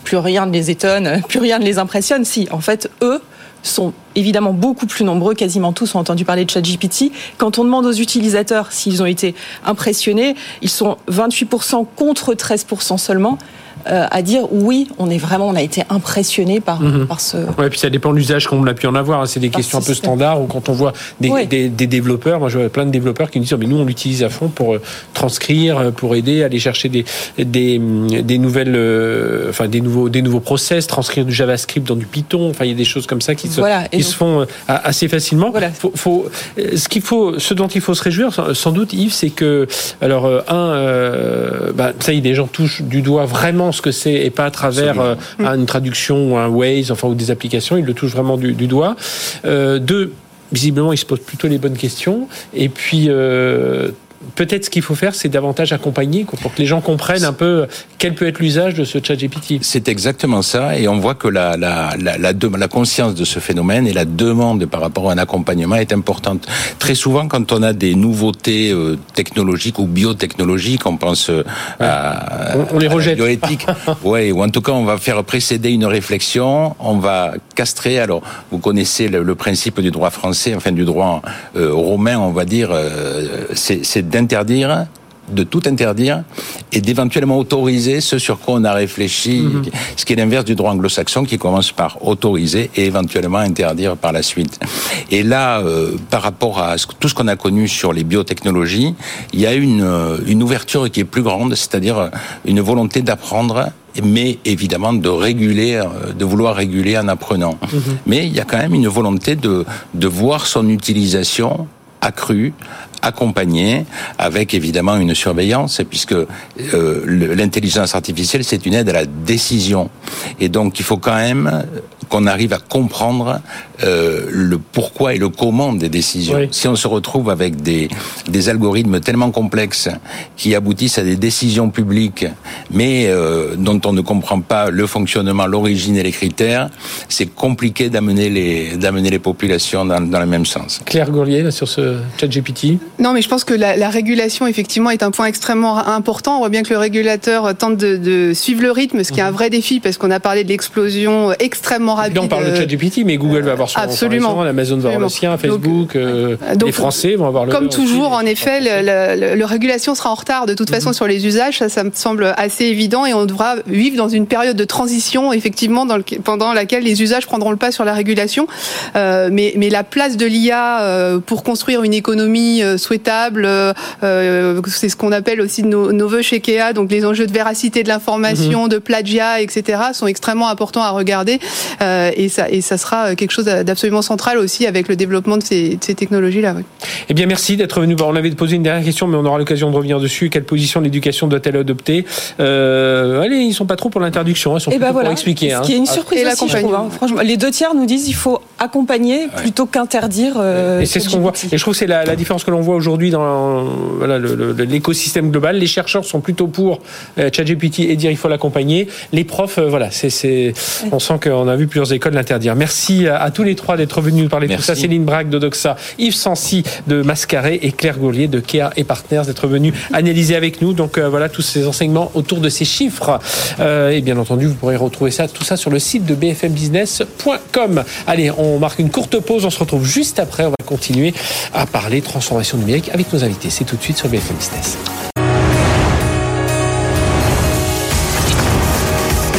plus rien ne les étonne, (laughs) plus rien ne les impressionne. Si, en fait, eux, sont évidemment beaucoup plus nombreux, quasiment tous ont entendu parler de ChatGPT. Quand on demande aux utilisateurs s'ils ont été impressionnés, ils sont 28% contre 13% seulement. Euh, à dire oui, on est vraiment, on a été impressionné par, mhm. par ce. Ouais, puis ça dépend de l'usage qu'on a pu en avoir. Hein. C'est des questions un peu standards ou quand on voit des, des, des, développeurs, moi je vois plein de développeurs qui nous disent mais nous on l'utilise à fond pour euh, transcrire, euh, pour aider, aller chercher des, des, des nouvelles, enfin des nouveaux, des nouveaux process, transcrire du JavaScript dans du Python. Enfin il y a des choses comme ça qui se, qui se font assez facilement. Voilà. Faut, faut, ce qu'il faut, ce dont il faut se réjouir, sans doute Yves, c'est que alors un, bah, ça y est, des gens touchent du doigt vraiment ce que c'est et pas à travers euh, une traduction ou un Waze, enfin ou des applications. Il le touche vraiment du, doigt. Euh, deux, visiblement, il se pose plutôt les bonnes questions. Et puis, euh, peut-être ce qu'il faut faire, c'est davantage accompagner pour que les gens comprennent un peu quel peut être l'usage de ce chat GPT. C'est exactement ça, et on voit que la, la, la, la, la conscience de ce phénomène et la demande par rapport à un accompagnement est importante. Très souvent, quand on a des nouveautés euh, technologiques ou biotechnologiques, on pense euh, à, on, les rejette. bioéthique, (laughs) ouais, ou en tout cas, on va faire précéder une réflexion, on va castrer. Alors, vous connaissez le, le principe du droit français, enfin du droit euh, romain, on va dire, euh, c'est d'interdire de tout interdire et d'éventuellement autoriser ce sur quoi on a réfléchi, mhm. ce qui est l'inverse du droit anglo-saxon qui commence par autoriser et éventuellement interdire par la suite. Et là, euh, par rapport à tout ce qu'on a connu sur les biotechnologies, il y a une, euh, une ouverture qui est plus grande, c'est-à-dire une volonté d'apprendre mais évidemment de réguler, euh, de vouloir réguler en apprenant. Mhm. Mais il y a quand même une volonté de, de voir son utilisation accrue accompagné avec évidemment une surveillance puisque euh, l'intelligence artificielle c'est une aide à la décision et donc il faut quand même qu'on arrive à comprendre euh, le pourquoi et le comment des décisions. Si on se retrouve avec des, des algorithmes tellement complexes qui aboutissent à des décisions publiques, mais euh, dont on ne comprend pas le fonctionnement, l'origine et les critères, c'est compliqué d'amener les d'amener les populations dans, dans le même sens. Claire Gourlier sur ce chat GPT. Non, mais je pense que la, la, régulation, effectivement, est un point extrêmement important. On voit bien que le régulateur tente de, de suivre le rythme, ce qui est un mhm. vrai défi, parce qu'on a parlé de l'explosion extrêmement rapide. Là, on parle de ChatGPT, mais Google va avoir son Absolument. Amazon va avoir le sien, Facebook, euh, les Français vont avoir le Comme toujours, en effet, le, le, régulation sera en retard de toute façon mhm. sur les usages. Ça, ça me semble assez évident, et on devra vivre dans une période de transition, effectivement, dans le, pendant laquelle les usages prendront le pas sur la régulation. Euh, mais, mais la place de l'IA euh, pour construire une économie euh, souhaitable. Euh, c'est ce qu'on appelle aussi nos, nos voeux chez Kea, donc les enjeux de véracité de l'information, mhm. de plagiat, etc., sont extrêmement importants à regarder. Euh, et, ça, et ça sera quelque chose d'absolument central aussi avec le développement de ces, de ces technologies-là. Oui. Eh bien, merci d'être venu. Bon, on avait posé une dernière question, mais on aura l'occasion de revenir dessus. Quelle position l'éducation doit-elle adopter? Euh, Allez, ils sont pas trop pour l'interdiction, hein, ils sont et ben voilà. pour expliquer. Ce qui est une surprise aussi, je trouve, hein. Franchement, les deux tiers nous disent il faut accompagner ouais. plutôt qu'interdire. Euh, et c'est ce qu'on voit. Et je trouve que c'est la, la différence que l'on voit aujourd'hui dans voilà, l'écosystème le, le, global. Les chercheurs sont plutôt pour euh, ChatGPT et dire il faut l'accompagner. Les profs, euh, voilà, c'est, on sent qu'on a vu plusieurs écoles l'interdire. Merci à, à, tous les trois d'être venus nous parler de tout ça. Céline Braque de Doxa, Yves Sancy de Mascaré et Claire Gaulier de Kea et Partners d'être venus (laughs) analyser avec nous. Donc euh, voilà tous ces enseignements autour de ces chiffres. Euh, et bien entendu, vous pourrez retrouver ça, tout ça sur le site de bfmbusiness.com. Allez, on marque une courte pause. On se retrouve juste après. On va continuer à parler transformation numérique avec nos invités. C'est tout de suite sur BFM Business.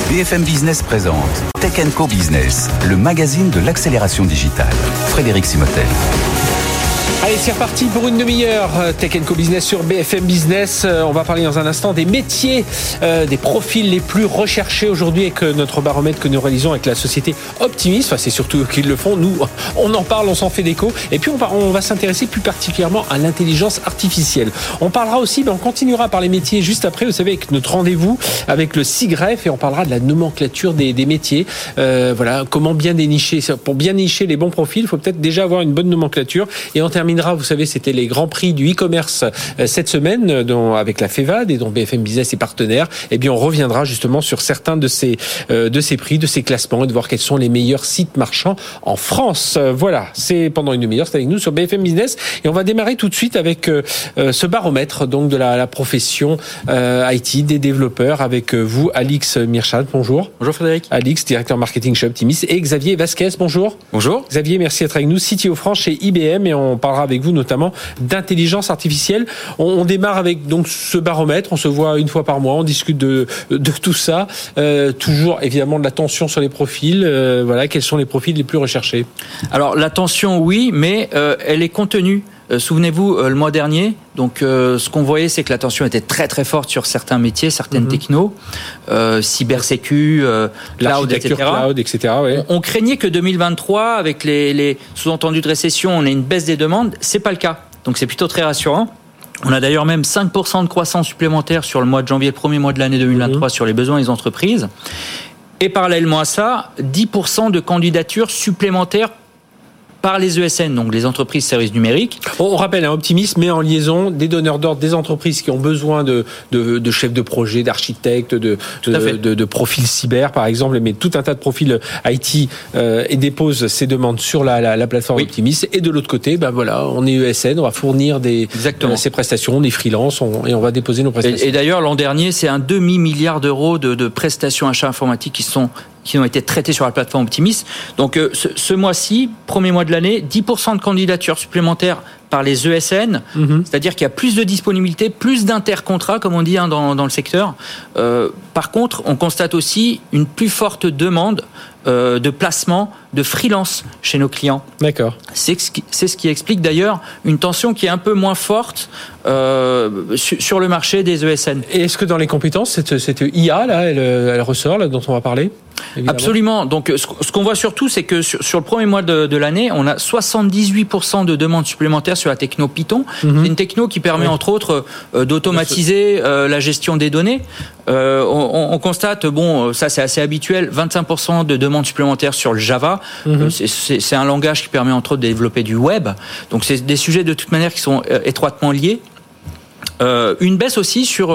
BFM Business présente Tech Co Business, le magazine de l'accélération digitale. Frédéric Simotel. Allez, c'est reparti pour une demi-heure. Tech Co Business sur BFM Business. Euh, on va parler dans un instant des métiers, euh, des profils les plus recherchés aujourd'hui avec notre baromètre que nous réalisons avec la société Optimis. Enfin, c'est surtout eux qui le font. Nous, (laughs) on en parle, on s'en fait d'écho. Et puis, on va, on va s'intéresser plus particulièrement à l'intelligence artificielle. On parlera aussi, ben, on continuera par les métiers juste après, vous savez, avec notre rendez-vous avec le SIGREF et on parlera de la nomenclature des, des métiers. Euh, voilà, comment bien dénicher. Pour bien nicher les bons profils, il faut peut-être déjà avoir une bonne nomenclature. Et on termine vous savez, c'était les grands prix du e-commerce euh, cette semaine euh, dont, avec la FEVAD et dont BFM Business est partenaire. Eh bien, on reviendra justement sur certains de ces, euh, de ces prix, de ces classements et de voir quels sont les meilleurs sites marchands en France. Voilà, c'est pendant une demi-heure, c'est avec nous sur BFM Business. Et on va démarrer tout de suite avec ce baromètre donc de la, la profession IT, des développeurs, avec vous, Alix Mirchat. Bonjour. Bonjour Frédéric. Alix, directeur marketing chez Optimis. Et Xavier Vasquez, bonjour. Bonjour. Xavier, merci d'être avec nous. CTO France chez IBM et on parlera avec vous notamment d'intelligence artificielle. On, démarre avec donc ce baromètre, on se voit une fois par mois, on discute de, de tout ça. Euh, toujours évidemment de l'attention sur les profils. Euh, voilà, quels sont les profils les plus recherchés? Alors l'attention, oui, mais euh, elle est contenue. Euh, souvenez-vous, euh, le mois dernier, donc euh, ce qu'on voyait, c'est que l'attention était très très forte sur certains métiers, certaines mm -hmm. technos, cybersécu, cloud, etc. Cloud, etc. Ouais. On, on, craignait que 2023, avec les, les sous-entendus de récession, on ait une baisse des demandes. C'est pas le cas. Donc c'est plutôt très rassurant. On a d'ailleurs même 5% de croissance supplémentaire sur le mois de janvier, le premier mois de l'année 2023, mmh. sur les besoins des entreprises. Et parallèlement à ça, 10% de candidatures supplémentaires par les ESN, donc les entreprises services numériques. On rappelle, un optimisme met en liaison des donneurs d'ordre, des entreprises qui ont besoin de, de, de chefs de projet, d'architectes, de, de, profils cyber, par exemple, mais tout un tas de profils IT euh, et dépose ces demandes sur la, la, la plateforme Optimis. Et de l'autre côté, ben voilà, on est ESN, on va fournir des, Exactement. Euh, ces prestations, on est freelance on, et on va déposer nos prestations. Et, et d'ailleurs, l'an dernier, c'est un demi-milliard d'euros de, de prestations achats informatiques qui sont qui ont été traités sur la plateforme Optimis. Donc euh, ce, ce mois-ci, premier mois de l'année, 10% de candidatures supplémentaires par les ESN, mm -hmm. c'est-à-dire qu'il y a plus de disponibilité, plus d'intercontrats, comme on dit hein, dans, dans, le secteur. Euh, par contre, on constate aussi une plus forte demande euh, de placement de freelance chez nos clients. D'accord. C'est ce, ce qui explique d'ailleurs une tension qui est un peu moins forte euh, sur, sur, le marché des ESN. Et est-ce que dans les compétences, cette, cette IA là, elle, elle ressort là, dont on va parler Évidemment? Absolument. Donc, ce qu'on voit surtout, c'est que sur, sur, le premier mois de, de l'année, on a 78% de demandes supplémentaires sur la techno Python. Mm -hmm. C'est une techno qui permet, oui. entre autres, euh, d'automatiser euh, la gestion des données. Euh, on, on, constate, bon, ça c'est assez habituel, 25% de demandes supplémentaires sur le Java. Mm -hmm. C'est un langage qui permet, entre autres, de développer du web. Donc, c'est des sujets de toute manière qui sont étroitement liés. une baisse aussi sur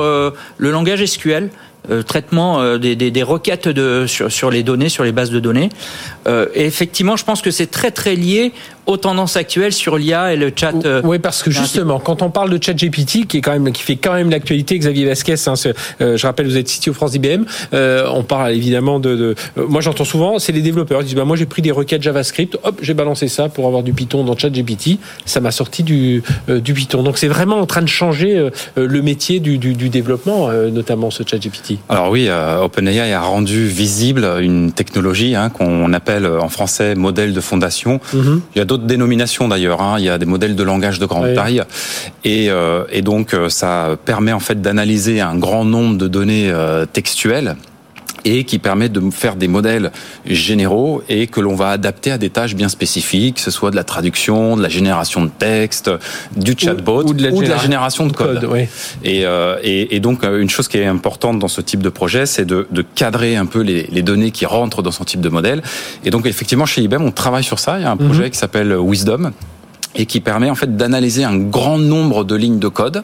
le langage SQL euh, traitement euh, des, requêtes de, sur, sur, les données, sur les bases de données. Euh, et effectivement, je pense que c'est très très lié aux tendances actuelles sur l'IA et le chat. Euh, oui, parce que justement, quand on parle de chat GPT, qui est quand même qui fait quand même l'actualité, Xavier Vasquez, hein, euh, je rappelle, vous êtes CTO France IBM, euh, on parle évidemment de. de moi, j'entends souvent, c'est les développeurs qui disent bah moi j'ai pris des requêtes JavaScript, hop, j'ai balancé ça pour avoir du Python dans chat GPT, ça m'a sorti du du Python. Donc c'est vraiment en train de changer le métier du, du, du développement, notamment ce chat GPT. Alors oui, OpenAI a rendu visible une technologie hein, qu'on appelle en français modèle de fondation. Mm -hmm. Il y a d'autres dénominations d'ailleurs. Hein. Il y a des modèles de langage de grande oui. taille et, euh, et, donc ça permet en fait d'analyser un grand nombre de données euh, textuelles et qui permet de faire des modèles généraux et que l'on va adapter à des tâches bien spécifiques, que ce soit de la traduction, de la génération de texte, du chatbot ou, ou, de, la, ou de, la, génération de code. code oui. et, euh, et, et, donc une chose qui est importante dans ce type de projet, c'est de, de, cadrer un peu les, les, données qui rentrent dans son type de modèle. Et donc effectivement chez IBM, on travaille sur ça. Il y a un projet mm -hmm. qui s'appelle Wisdom et qui permet en fait d'analyser un grand nombre de lignes de code.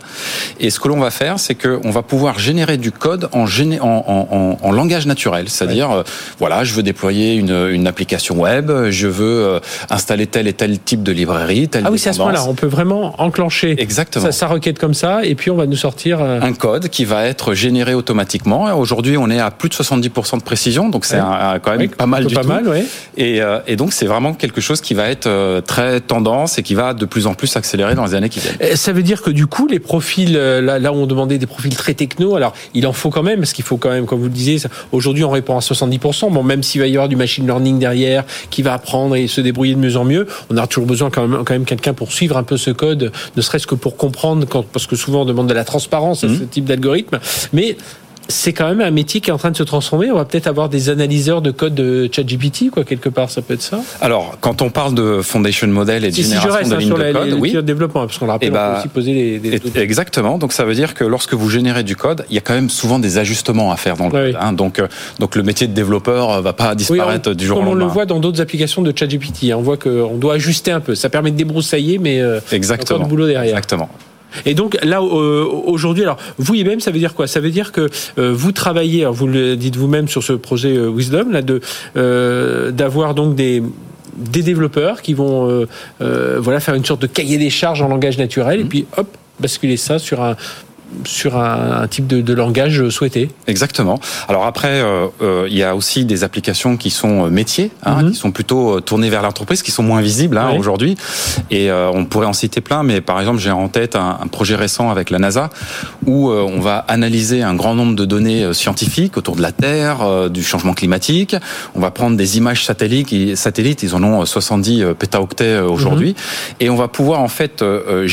Et ce que l'on va faire, c'est qu'on va pouvoir générer du code en, géné en, en, en langage naturel. C'est-à-dire, ouais. euh, voilà, je veux déployer une, une, application web, je veux euh, installer tel et tel type de librairie, telle Ah oui, c'est à ce moment-là, on peut vraiment enclencher Exactement. Sa, sa, requête comme ça, et puis on va nous sortir... Euh... Un code qui va être généré automatiquement. Aujourd'hui, on est à plus de 70% de précision, donc c'est ouais. quand même ouais, pas mal du pas tout. Mal, et, euh, et, donc, c'est vraiment quelque chose qui va être euh, très tendance et qui va va de plus en plus s'accélérer dans les années qui viennent. Ça veut dire que du coup, les profils, là, là où on demandait des profils très techno, alors il en faut quand même, parce qu'il faut quand même, comme vous le disiez, aujourd'hui on répond à 70%, bon, même s'il va y avoir du machine learning derrière, qui va apprendre et se débrouiller de mieux en mieux, on a toujours besoin quand même, quand même quelqu'un pour suivre un peu ce code, ne serait-ce que pour comprendre, quand, parce que souvent on demande de la transparence à mmh. ce type d'algorithme, mais c'est quand même un métier qui est en train de se transformer. On va peut-être avoir des analyseurs de code de ChatGPT, quoi, quelque part. Ça peut être ça. Alors, quand on parle de foundation model et de si, génération si je reste, de hein, lignes sur de la, code, les, oui. de développement, parce qu'on le rappelle, et bah, on peut aussi poser les, des Exactement. Donc, ça veut dire que lorsque vous générez du code, il y a quand même souvent des ajustements à faire dans le code. Hein. Donc, euh, donc, le métier de développeur va pas disparaître oui, on, du jour au lendemain. lendemain. on le voit dans d'autres applications de ChatGPT. Hein. On voit qu'on doit ajuster un peu. Ça permet de débroussailler, mais euh, Exactement. encore de boulot derrière. Exactement. Et donc là euh, aujourd'hui, alors vous IBM, ça veut dire quoi? Ça veut dire que euh, vous travaillez, alors vous le dites vous-même sur ce projet euh, Wisdom, là de d'avoir donc des des développeurs qui vont voilà faire une sorte de cahier des charges en langage naturel mmh. et puis hop basculer ça sur un sur un, un type de, de, langage souhaité. Exactement. Alors après, euh, euh, il y a aussi des applications qui sont euh, métiers, hein, mm -hmm. qui sont plutôt tournées vers l'entreprise, qui sont moins visibles hein, oui. aujourd'hui. Et euh, on pourrait en citer plein, mais par exemple, j'ai en tête un, un, projet récent avec la NASA où on va analyser un grand nombre de données scientifiques autour de la Terre, du changement climatique. On va prendre des images satellites, satellites ils en ont 70 pétaoctets aujourd'hui, mm -hmm. et on va pouvoir en fait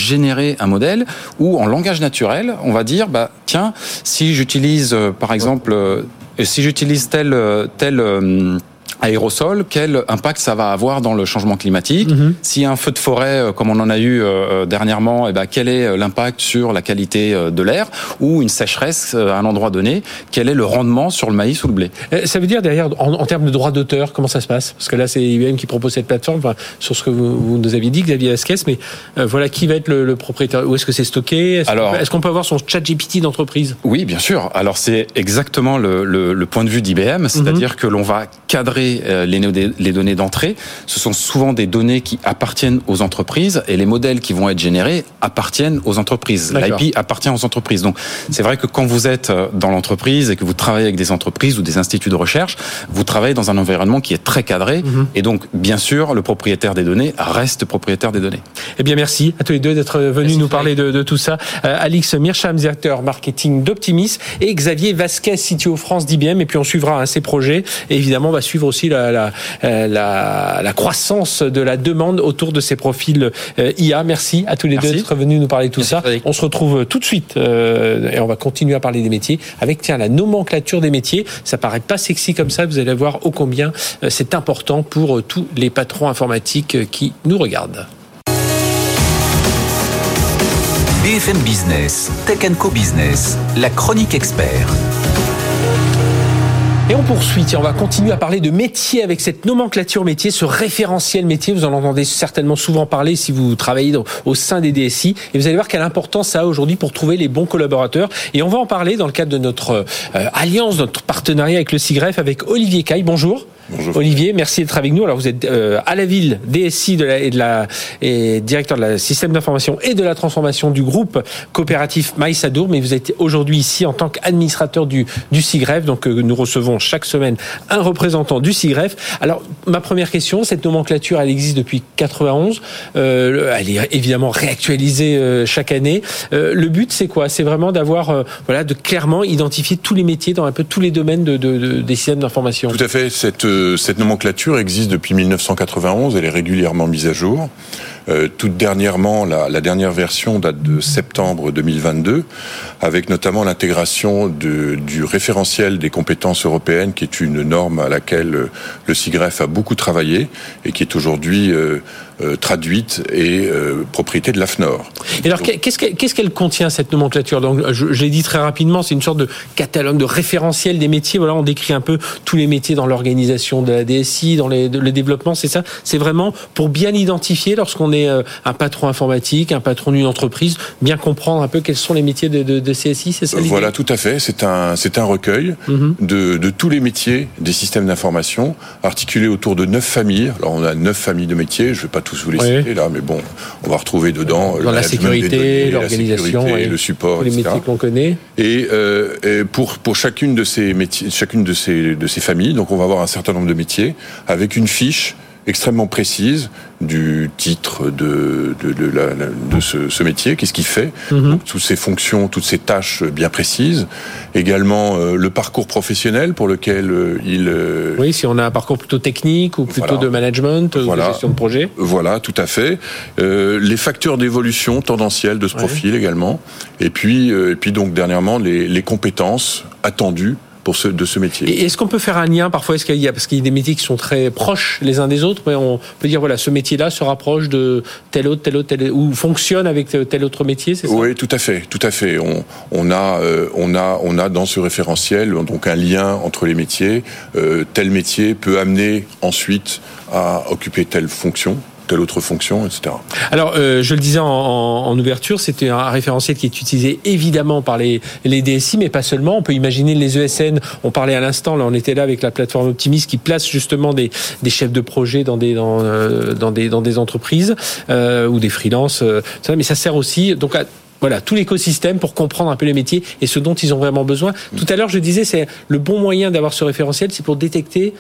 générer un modèle où en langage naturel on va dire, bah, tiens, si j'utilise, euh, par exemple, euh, si j'utilise tel, tel, aérosol, quel impact ça va avoir dans le changement climatique. Mhm. A un feu de forêt, euh, comme on en a eu euh, dernièrement, eh ben, quel est l'impact sur la qualité euh, de l'air Ou une sécheresse à un endroit donné, quel est le rendement sur le maïs ou le blé? Ça veut dire derrière, en, termes de droits d'auteur, comment ça se passe? Parce que là, c'est IBM qui propose cette plateforme, enfin, sur ce que vous, nous aviez dit, Xavier Asquez, mais voilà, qui va être le, propriétaire Où est-ce que c'est stocké? Est-ce qu'on peut, avoir son chat GPT d'entreprise? Oui, bien sûr. Alors c'est exactement le, le, point de vue d'IBM, c'est-à-dire mhm. que l'on va cadrer euh, les données d'entrée. Ce sont souvent des données qui appartiennent aux entreprises et les modèles qui vont être générés appartiennent aux entreprises. L'IP appartient aux entreprises. Donc c'est vrai que quand vous êtes euh, dans l'entreprise et que vous travaillez avec des entreprises ou des instituts de recherche, vous travaillez dans un environnement qui est très cadré mhm. et donc bien sûr le propriétaire des données reste propriétaire des données. Eh bien merci à tous les deux d'être venus nous parler de, tout ça. Euh, Alix Mircham, directeur marketing d'Optimis et Xavier Vasquez, CTO France d'IBM et puis on suivra hein, ces projets et évidemment on va suivre aussi aussi la, la, la, croissance de la demande autour de ces profils euh, IA. Merci à tous les deux d'être venus nous parler de tout ça. On se retrouve tout de suite euh, et on va continuer à parler des métiers avec tiens la nomenclature des métiers. Ça paraît pas sexy comme ça, vous allez voir ô combien euh, c'est important pour tous les patrons informatiques qui nous regardent. BFM Business, Tech Co Business, la chronique expert. Et on poursuit, on va continuer à parler de métier avec cette nomenclature métier, ce référentiel métier. Vous en entendez certainement souvent parler si vous travaillez au sein des DSI. Et vous allez voir quelle importance ça a aujourd'hui pour trouver les bons collaborateurs. Et on va en parler dans le cadre de notre euh, alliance, notre partenariat avec le CIGREF, avec Olivier Caille. Bonjour. Bonjour. Olivier, merci d'être avec nous. Alors vous êtes euh, à la ville DSI de la, et, de la, et directeur de la système d'information et de la transformation du groupe coopératif Maïsadour, mais vous êtes aujourd'hui ici en tant qu'administrateur du, du CIGREF. Donc euh, nous recevons chaque semaine un représentant du CIGREF. Alors ma première question, cette nomenclature, elle existe depuis 91. Euh, elle est évidemment réactualisée euh, chaque année. le but, c'est quoi? C'est vraiment d'avoir, voilà, de clairement identifier tous les métiers dans un peu tous les domaines de, de, de des systèmes d'information. Tout à fait. Cette cette nomenclature existe depuis 1991, elle est régulièrement mise à jour. Euh, toute dernièrement, la, la, dernière version date de septembre 2022, avec notamment l'intégration du référentiel des compétences européennes, qui est une norme à laquelle le SIGREF a beaucoup travaillé et qui est aujourd'hui euh, euh, traduite et euh, propriété de l'AFNOR. Et alors, qu'est-ce qu'elle contient cette nomenclature? Donc, je, l'ai dit très rapidement, c'est une sorte de catalogue, de référentiel des métiers. Voilà, on décrit un peu tous les métiers dans l'organisation de la DSI, dans les, le développement. C'est ça? C'est vraiment pour bien identifier lorsqu'on est euh, un patron informatique, un patron d'une entreprise, bien comprendre un peu quels sont les métiers de, de, de CSI. C'est ça Voilà, tout à fait. C'est un c'est un recueil mhm. de, de tous les métiers des systèmes d'information articulés autour de neuf familles. Alors, on a neuf familles de métiers. Je vais pas tous vous les citer là, mais bon, on va retrouver dedans Dans la sécurité, l'organisation, et le support, les métiers qu'on connaît. Et, euh, et, pour pour chacune de ces métiers, chacune de ces de ces familles, donc on va avoir un certain nombre de métiers avec une fiche extrêmement précise du titre de, de, de, la, de ce, ce, métier, qu'est-ce qu'il fait, mhm. donc, toutes ses fonctions, toutes ses tâches bien précises. Également euh, le parcours professionnel pour lequel euh, il... Euh, oui, si on a un parcours plutôt technique ou plutôt de management, ou de gestion de projet. Voilà, tout à fait. les facteurs d'évolution tendancielle de ce profil également. Et puis, et puis donc dernièrement, les, les compétences attendues ce, de ce métier. Est-ce qu'on peut faire un lien parfois Est-ce qu'il y a parce qu'il y a des métiers qui sont très proches les uns des autres, mais on peut dire voilà ce métier-là se rapproche de tel autre, tel autre, tel ou fonctionne avec tel autre métier, c'est ça? Oui, tout à fait, tout à fait. On, on a euh, on a on a dans ce référentiel donc un lien entre les métiers. Euh, tel métier peut amener ensuite à occuper telle fonction telle autre fonction, etc. Alors, euh, je le disais en, ouverture, c'était un référentiel qui est utilisé évidemment par les, les DSI, mais pas seulement. On peut imaginer les ESN. On parlait à l'instant, là, on était là avec la plateforme Optimis qui place justement des, des chefs de projet dans des dans, euh, dans des dans des entreprises euh, ou des freelances. mais ça sert aussi donc à voilà, tout l'écosystème pour comprendre un peu les métiers et ce dont ils ont vraiment besoin. Tout à l'heure, je disais, c'est le bon moyen d'avoir ce référentiel, c'est pour détecter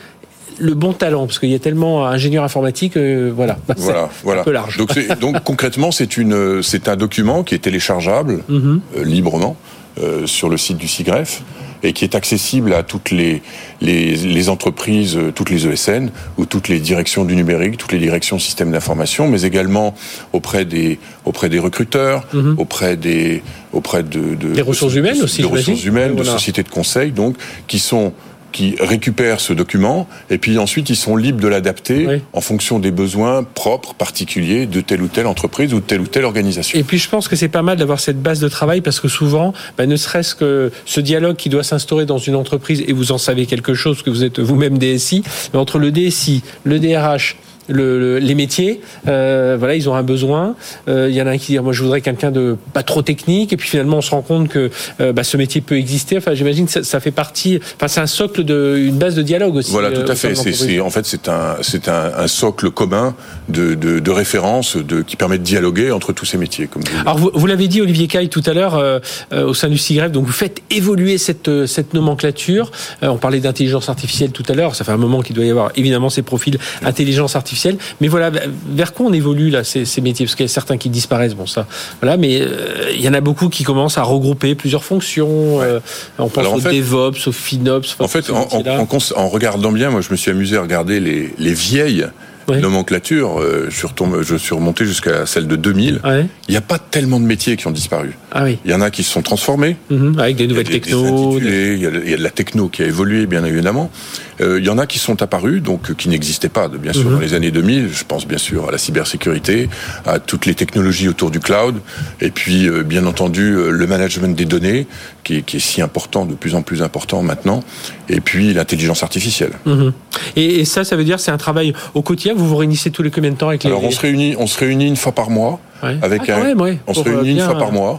le bon talent Parce qu'il y a tellement ingénieurs informatiques, euh, voilà, (laughs) voilà, voilà. un peu large. Donc, donc (laughs) concrètement, c'est une, c'est un document qui est téléchargeable mhm. euh, librement euh, sur le site du SIGREF et qui est accessible à toutes les, les, les, entreprises, toutes les ESN ou toutes les directions du numérique, toutes les directions systèmes d'information, mais également auprès des auprès des recruteurs, mhm. auprès des auprès de, de des ressources humaines aussi, de ressources humaines, de sociétés de conseil, donc qui sont qui récupèrent ce document et puis ensuite ils sont libres de l'adapter en fonction des besoins propres, particuliers de telle ou telle entreprise ou de telle ou telle organisation. Et puis je pense que c'est pas mal d'avoir cette base de travail parce que souvent, bah, ne serait-ce que ce dialogue qui doit s'instaurer dans une entreprise et vous en savez quelque chose que vous êtes vous-même DSI, mais entre le DSI, le DRH, le, les métiers, euh, voilà, ils ont un besoin. Euh, il y en a un qui dit, moi, je voudrais quelqu'un de pas trop technique, et puis finalement, on se rend compte que euh, bah, ce métier peut exister. Enfin, j'imagine que ça, ça, fait partie. Enfin, c'est un socle de, une base de dialogue aussi. Voilà, tout à fait. C'est, en fait, c'est un, c'est un, un, socle commun de, de, de référence de, qui permet de dialoguer entre tous ces métiers. Comme vous Alors, vous, vous l'avez dit, Olivier Caille, tout à l'heure, euh, au sein du CIGREF, donc vous faites évoluer cette, cette nomenclature. on parlait d'intelligence artificielle tout à l'heure. Ça fait un moment qu'il doit y avoir évidemment ces profils intelligence artificielle mais voilà, vers quoi on évolue là ces, ces métiers? Parce qu'il y a certains qui disparaissent, bon ça, voilà, mais euh, il y en a beaucoup qui commencent à regrouper plusieurs fonctions. Euh, on pense au DevOps, au FinOps. En fait, en, en, en, regardant bien, moi je me suis amusé à regarder les, les vieilles oui. nomenclature, euh, je, suis je suis remonté jusqu'à celle de 2000. Ouais. Il n'y a pas tellement de métiers qui ont disparu. Ah oui. Il y en a qui se sont transformés. -hmm. Avec des nouvelles techno. Il, y a, il y a de la techno qui a évolué, bien évidemment. Euh, il y en a qui sont apparus, donc qui n'existaient pas, bien sûr, -hmm. dans les années 2000. Je pense bien sûr à la cybersécurité, à toutes les technologies autour du cloud, et puis euh, bien entendu euh, le management des données, qui est, qui est, si important, de plus en plus important maintenant, et puis l'intelligence artificielle. -hmm. et, et, ça, ça veut dire c'est un travail au quotidien? Vous vous réunissez tous les combien de temps avec les Alors on se réunit, on se réunit une fois par mois. Ouais. Avec ah, un, même, ouais. on se réunit bien, une fois par mois.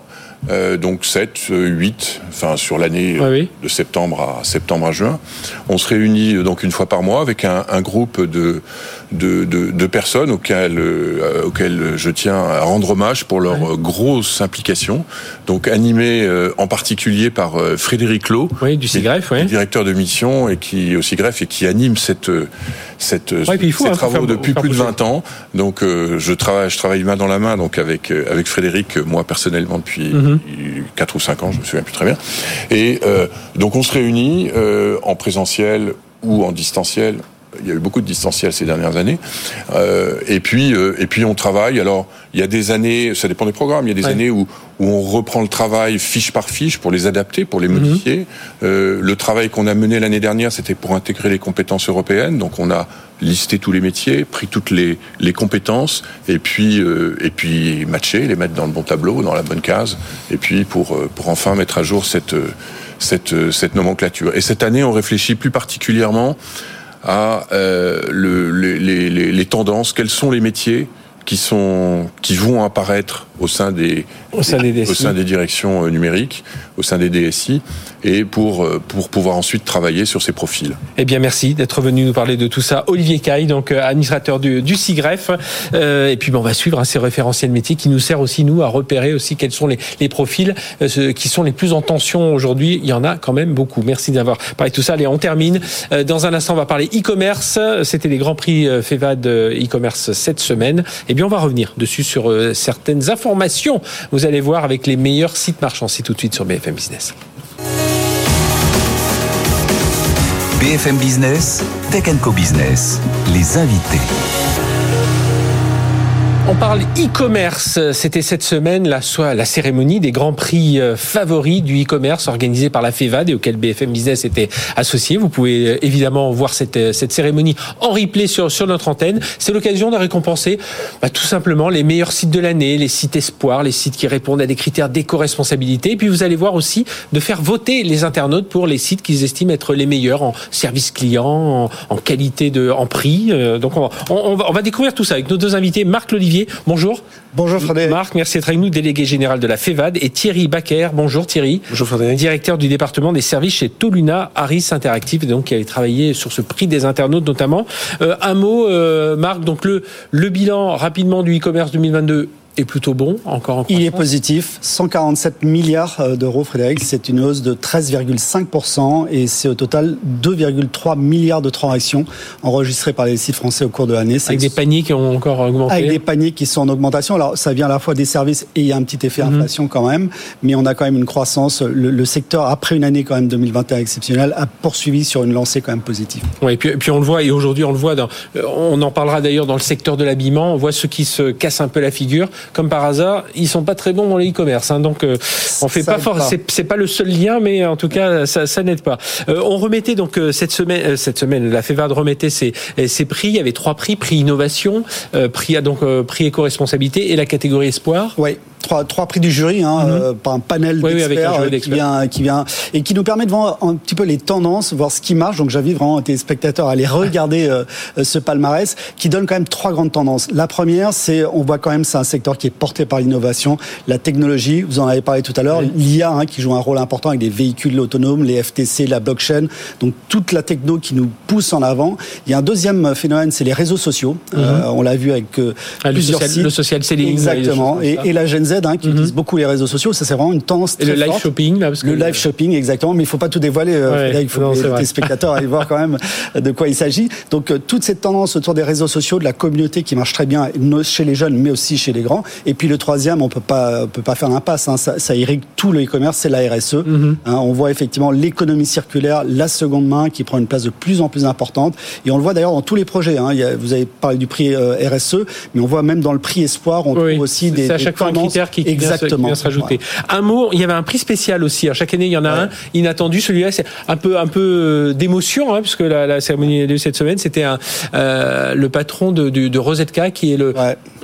Euh, donc 7, 8, enfin sur l'année ouais, oui. de septembre à septembre à juin. On se réunit donc une fois par mois avec un, un groupe de de, de, de, personnes auxquelles, euh, auxquelles je tiens à rendre hommage pour leur ouais. grosse implication. Donc animé euh, en particulier par euh, Frédéric Lowe, oui, du CIGREF, oui. directeur de mission et qui au CIGREF et qui anime cette cette ouais, faut, ces hein, travaux depuis plus de 20 ans. Donc euh, je travaille je travaille main dans la main donc avec avec Frédéric moi personnellement depuis mm -hmm. 4 ou 5 ans, je me souviens plus très bien. Et euh, donc on se réunit euh, en présentiel ou en distanciel. Il y a eu beaucoup de distanciel ces dernières années. Euh, et puis et puis on travaille. Alors il y a des années, ça dépend des programmes. Il y a des ouais. années où où on reprend le travail fiche par fiche pour les adapter, pour les modifier. Mm -hmm. le travail qu'on a mené l'année dernière, c'était pour intégrer les compétences européennes. Donc on a listé tous les métiers, pris toutes les, les compétences, et puis, euh, et puis matcher, les mettre dans le bon tableau, dans la bonne case, et puis pour, pour enfin mettre à jour cette, cette, cette nomenclature. Et cette année, on réfléchit plus particulièrement à euh, le, les, les, les tendances, quels sont les métiers qui sont qui vont apparaître au sein des, au sein des, au sein des directions numériques, au sein des DSI, et pour, pour pouvoir ensuite travailler sur ces profils. Eh bien, merci d'être venu nous parler de tout ça. Olivier Caille, donc administrateur du, du CIGREF. Euh, et puis, bon, on va suivre hein, ces référentiels métiers qui nous sert aussi, nous, à repérer aussi quels sont les, les profils euh, qui sont les plus en tension aujourd'hui. Il y en a quand même beaucoup. Merci d'avoir parlé de tout ça. Allez, on termine. Euh, dans un instant, on va parler e-commerce. C'était les grands prix FEVAD e-commerce cette semaine. Eh bien, on va revenir dessus sur certaines informations allez voir avec les meilleurs sites marchands. C'est tout de suite sur BFM Business. BFM Business, Tech Co Business, les invités. On parle e-commerce. C'était cette semaine la, soit la cérémonie des grands prix favoris du e-commerce organisée par la FEVAD et auquel BFM Business était associé. Vous pouvez évidemment voir cette, cette cérémonie en replay sur, sur notre antenne. C'est l'occasion de récompenser bah, tout simplement les meilleurs sites de l'année, les sites espoirs, les sites qui répondent à des critères d'éco-responsabilité. Et puis vous allez voir aussi de faire voter les internautes pour les sites qu'ils estiment être les meilleurs en service client, en, qualité de, en prix. Donc on on, va, on va découvrir tout ça avec nos deux invités, Marc Olivier Bonjour. Bonjour Frédéric. Marc, merci d'être avec nous, délégué général de la FEVAD, et Thierry Bacquer. Bonjour Thierry. Bonjour Frédéric. Directeur du département des services chez Toluna Harris Interactive, donc qui avait travaillé sur ce prix des internautes notamment. Euh, un mot, euh, Marc, donc le, le bilan rapidement du e-commerce 2022 est plutôt bon, encore en Il est positif, 147 milliards d'euros, Frédéric. C'est une hausse de 13,5% et c'est au total 2,3 milliards de transactions enregistrées par les sites français au cours de l'année. Avec des paniers qui ont encore augmenté. Avec des paniers qui sont en augmentation. Alors, ça vient à la fois des services et il y a un petit effet mm -hmm. inflation quand même, mais on a quand même une croissance. Le, le, secteur, après une année quand même 2021 exceptionnelle, a poursuivi sur une lancée quand même positive. Oui, et puis, et puis on le voit, et aujourd'hui on le voit, dans, on en parlera d'ailleurs dans le secteur de l'habillement, on voit ceux qui se cassent un peu la figure comme par hasard, ils sont pas très bons dans le e-commerce. Hein, donc, on fait pas fort. C'est pas le seul lien, mais en tout cas, ça, ça n'aide pas. on remettait donc cette semaine, cette semaine, la FEVAD remettait ses, ses prix. Il y avait trois prix prix innovation, prix donc prix éco-responsabilité et la catégorie espoir. Oui trois, trois prix du jury, hein, euh, par un panel d'experts euh, qui vient, qui vient et qui nous permet de voir un petit peu les tendances, voir ce qui marche. Donc j'invite vraiment tes spectateurs à aller regarder euh, ce palmarès qui donne quand même trois grandes tendances. La première, c'est on voit quand même c'est un secteur qui est porté par l'innovation, la technologie. Vous en avez parlé tout à l'heure, l'IA hein, qui joue un rôle important avec des véhicules autonomes, les FTC, la blockchain. Donc toute la techno qui nous pousse en avant. Il y a un deuxième phénomène, c'est les réseaux sociaux. Mhm. on l'a vu avec ah, plusieurs le social, sites. Le social selling. Exactement. Et, et, la Gen Z Hein, qui utilisent mhm. beaucoup les réseaux sociaux. Ça, c'est vraiment une tendance très Et le live shopping, là, parce que le live shopping, exactement. Mais il faut pas tout dévoiler. Euh, il faut que les, spectateurs aillent voir quand même de quoi il s'agit. Donc, euh, toute cette tendance autour des réseaux sociaux, de la communauté qui marche très bien chez les jeunes, mais aussi chez les grands. Et puis, le troisième, on peut pas, on peut pas faire l'impasse. Hein, ça, ça, irrigue tout le e-commerce, c'est la RSE. Mhm. Hein, on voit effectivement l'économie circulaire, la seconde main qui prend une place de plus en plus importante. Et on le voit d'ailleurs dans tous les projets. Hein. Vous avez parlé du prix euh, RSE, mais on voit même dans le prix Espoir, on trouve aussi des, à chaque fois qui, exactement se rajouter. Un mot, il y avait un prix spécial aussi. Alors, chaque année, il y en a un inattendu. Celui-là, c'est un peu, un peu euh, d'émotion, hein, puisque la, la, cérémonie de cette semaine, c'était euh, le patron de, de, de Rosetka, qui est le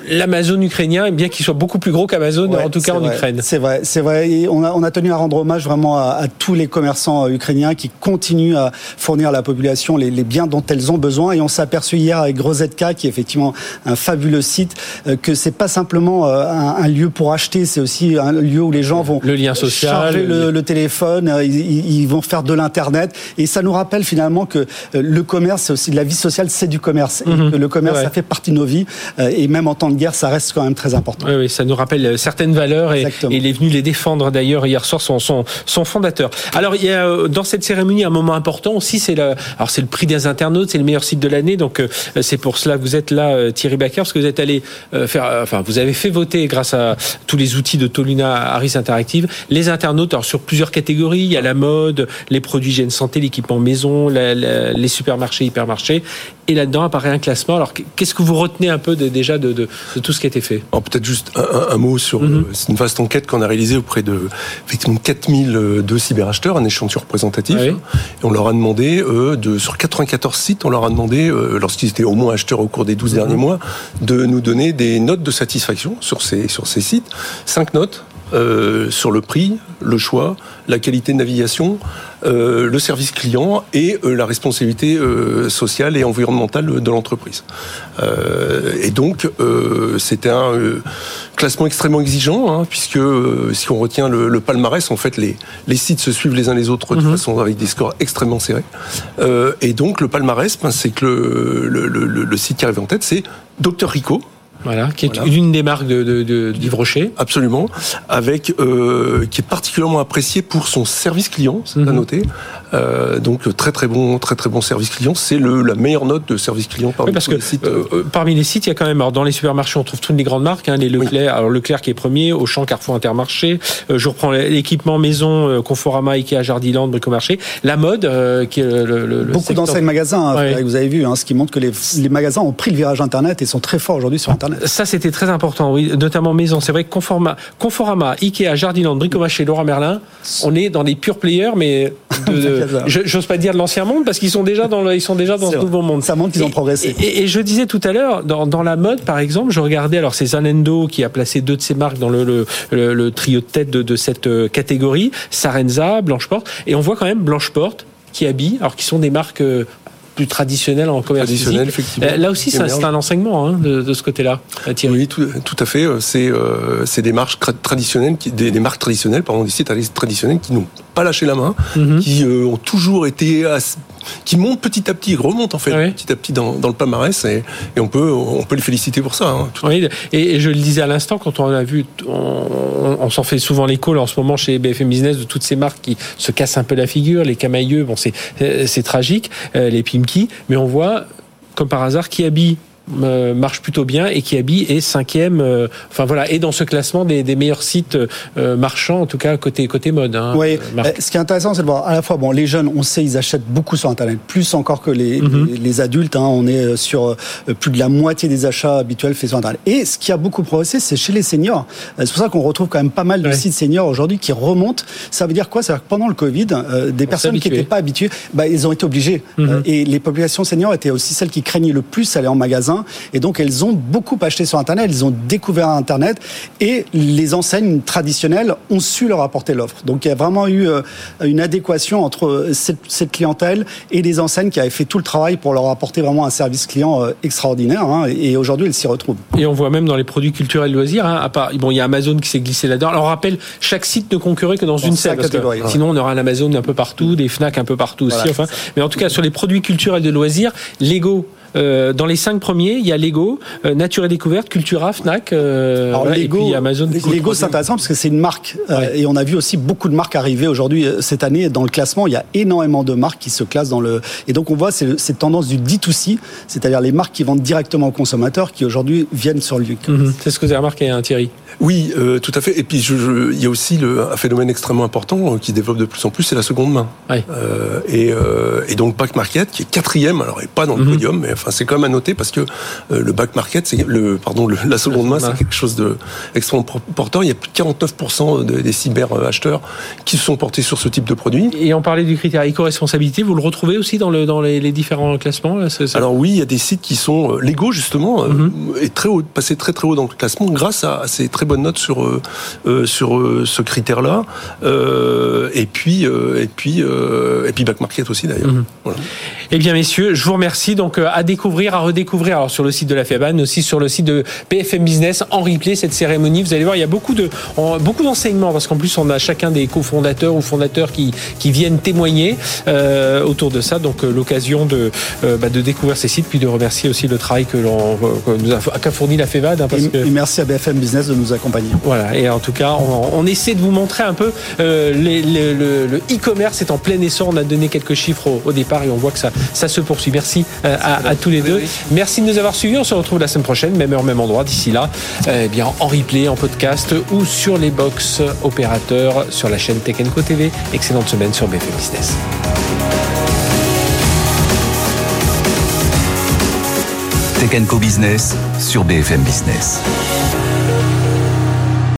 l'Amazon ukrainien, bien qu'il soit beaucoup plus gros qu'Amazon, en tout cas en Ukraine. C'est vrai, c'est vrai. on, a, on a tenu à rendre hommage vraiment à, tous les commerçants euh, ukrainiens qui continuent à fournir à la population les, les biens dont elles ont besoin. Et on s'est aperçu hier avec Rosetka, qui est effectivement un fabuleux site, que c'est pas simplement un, un lieu pour acheter, c'est aussi un lieu où les gens vont le lien social, charger le, téléphone, euh, ils, vont faire de l'internet, et ça nous rappelle finalement que euh, le commerce, aussi la vie sociale, c'est du commerce, et mhm. que le commerce, ça fait partie de nos vies, euh, et même en temps de guerre, ça reste quand même très important. Oui, oui ça nous rappelle certaines valeurs, et, il est venu les défendre d'ailleurs hier soir son, son, son, fondateur. Alors il y a dans cette cérémonie un moment important aussi, c'est le, alors c'est le prix des internautes, c'est le meilleur site de l'année, donc c'est pour cela que vous êtes là, Thierry Backer, parce que vous êtes allé faire, enfin vous avez fait voter grâce à tous les outils de Toluna Harris Interactive, les internautes, alors sur plusieurs catégories, il y a la mode, les produits hygiène santé, l'équipement maison, les supermarchés, hypermarchés, et là-dedans apparaît un classement. Alors qu'est-ce que vous retenez un peu déjà de, tout ce qui a été fait? Peut-être juste un, mot sur mhm. euh, c'est une vaste enquête qu'on a réalisée auprès de effectivement 4002 cyberacheteurs, un échantillon représentatif, ah et on leur a demandé euh, de sur 94 sites, on leur a demandé euh, lorsqu'ils étaient au moins acheteurs au cours des 12 mhm. derniers mois, de nous donner des notes de satisfaction sur ces sur ces sites, cinq notes euh, sur le prix, le choix, la qualité de navigation, euh, le service client et euh, la responsabilité sociale et environnementale de l'entreprise. et donc, c'était un classement extrêmement exigeant, hein, puisque si on retient le, palmarès, en fait, les, les sites se suivent les uns les autres de mhm. façon avec des scores extrêmement serrés. et donc, le palmarès, ben, c'est que le, le, le, le, site qui arrive en tête, c'est Dr Rico, voilà, qui est une des marques de, de, de Rocher. Absolument, avec euh, qui est particulièrement apprécié pour son service client, c'est à mhm. noter. Euh, donc très très bon, très très bon service client. C'est le la meilleure note de service client parmi parce que, les sites. Euh, euh, parmi les sites, il y a quand même alors dans les supermarchés, on trouve toutes les grandes marques, hein, les Leclerc. Alors Leclerc qui est premier, Auchan, Carrefour, Intermarché. Euh, je reprends l'équipement maison, Conforama, Ikea, Jardiland, Bricomarché. La mode, qui est le, le beaucoup d'enseignes magasins. Hein, Vous avez vu, hein, ce qui montre que les, les magasins ont pris le virage internet et sont très forts aujourd'hui sur internet. Ça, c'était très important, oui, notamment maison. C'est vrai que Conforama, Conforama, Ikea, Jardiland, Bricomarché, Laurent Merlin, on est dans des pure players, mais de, (laughs) j'ose pas dire de l'ancien monde parce qu'ils sont déjà dans le, ils sont déjà dans ce nouveau monde. Ça montre qu'ils ont progressé. Et, je disais tout à l'heure, dans, dans, la mode, par exemple, je regardais alors c'est Zalendo qui a placé deux de ses marques dans le, le, le, trio de tête de, de cette euh, catégorie, Sarenza, Blanche-Porte, et on voit quand même Blanche-Porte qui habille, alors qui sont des marques euh, plus traditionnel en commerce traditionnel, Effectivement. Euh, là aussi, c'est un enseignement hein, de, ce côté-là. Oui, tout, tout, à fait. C'est euh, des marques traditionnelles, qui, des, des, marques traditionnelles, pardon, des sites traditionnels qui n'ont pas lâché la main, mhm. qui euh, ont toujours été qui montent petit à petit, remontent en fait petit à petit dans, dans le palmarès et, et, on peut on peut les féliciter pour ça. Hein, oui, et, je le disais à l'instant quand on a vu, on, on s'en fait souvent l'écho en ce moment chez BFM Business de toutes ces marques qui se cassent un peu la figure, les camailleux, bon c'est c'est tragique, les Pimki, mais on voit comme par hasard qui habille marche plutôt bien et Kiabi est cinquième. enfin voilà, et dans ce classement des, meilleurs sites marchands, en tout cas côté côté mode. Hein, oui. Ce qui est intéressant, c'est de voir à la fois bon, les jeunes, on sait, ils achètent beaucoup sur Internet, plus encore que les, mhm. les, adultes. Hein, on est sur plus de la moitié des achats habituels faits sur Internet. Et ce qui a beaucoup progressé, c'est chez les seniors. C'est pour ça qu'on retrouve quand même pas mal de sites seniors aujourd'hui qui remontent. Ça veut dire quoi? Ça veut dire que pendant le Covid, des personnes qui n'étaient pas habituées, bah, ils ont été obligés. Mhm. et les populations seniors étaient aussi celles qui craignaient le plus aller en magasin. Et donc, elles ont beaucoup acheté sur Internet. Elles ont découvert Internet. Et les enseignes traditionnelles ont su leur apporter l'offre. Donc, il y a vraiment eu euh, une adéquation entre cette, clientèle et les enseignes qui avaient fait tout le travail pour leur apporter vraiment un service client euh, extraordinaire. Hein. et aujourd'hui, elles s'y retrouvent. Et on voit même dans les produits culturels loisirs, hein, à part, bon, il y a Amazon qui s'est glissé là-dedans. Alors, on rappelle, chaque site ne concurrait que dans, une seule. Sinon, on aura un Amazon un peu partout, des Fnac un peu partout aussi. Enfin, mais en tout cas, sur les produits culturels de loisirs, Lego euh, dans les cinq premiers, il y a Lego, euh, Nature et Découverte, Cultura, Fnac, euh, Lego, et puis Amazon. Lego, c'est intéressant parce que c'est une marque. et on a vu aussi beaucoup de marques arriver aujourd'hui cette année dans le classement. Il y a énormément de marques qui se classent dans le. Et donc on voit cette tendance du D2C, c'est-à-dire les marques qui vendent directement aux consommateurs, qui aujourd'hui viennent sur le. Mhm. C'est ce que vous avez remarqué, hein, Thierry. Oui, euh, tout à fait. Et puis, je, il y a aussi le, un phénomène extrêmement important euh, qui se développe de plus en plus, c'est la seconde main. Euh, et, euh, et, donc, Back Market, qui est quatrième, alors n'est pas dans le mhm. podium, mais enfin, c'est quand même à noter parce que euh, le Back Market, c'est le, pardon, le, la seconde main, c'est quelque chose de extrêmement important. Il y a plus de 49% des cyber acheteurs qui se sont portés sur ce type de produit. Et on parlait du critère éco-responsabilité, vous le retrouvez aussi dans, le, dans les, les différents classements Alors oui, il y a des sites qui sont légaux justement, mhm. et très haut, passé très très haut dans le classement grâce à, à ces très bonne note sur euh, euh, sur euh, ce critère-là. et puis et puis et puis back market aussi d'ailleurs. Mhm. Eh bien messieurs, je vous remercie. Donc à découvrir, à redécouvrir alors sur le site de la FEBAN, aussi sur le site de PFM Business en replay cette cérémonie. Vous allez voir, il y a beaucoup de beaucoup d'enseignements parce qu'en plus on a chacun des cofondateurs ou fondateurs qui qui viennent témoigner autour de ça. Donc l'occasion de bah, de découvrir ces sites puis de remercier aussi le travail que l'on nous a qu'a fourni la FEBAD. Hein, parce et, merci à BFM Business de nous accompagner. Voilà, et en tout cas, on, essaie de vous montrer un peu euh, le e-commerce est en plein essor. On a donné quelques chiffres au, départ et on voit que ça, ça se poursuit. Merci, euh, à, tous les deux. Merci de nous avoir suivis. On se retrouve la semaine prochaine, même heure, même endroit. D'ici là, eh bien en replay, en podcast ou sur les box opérateurs sur la chaîne Tech Co TV. Excellente semaine sur BFM Business. Tech Co Business sur BFM Business.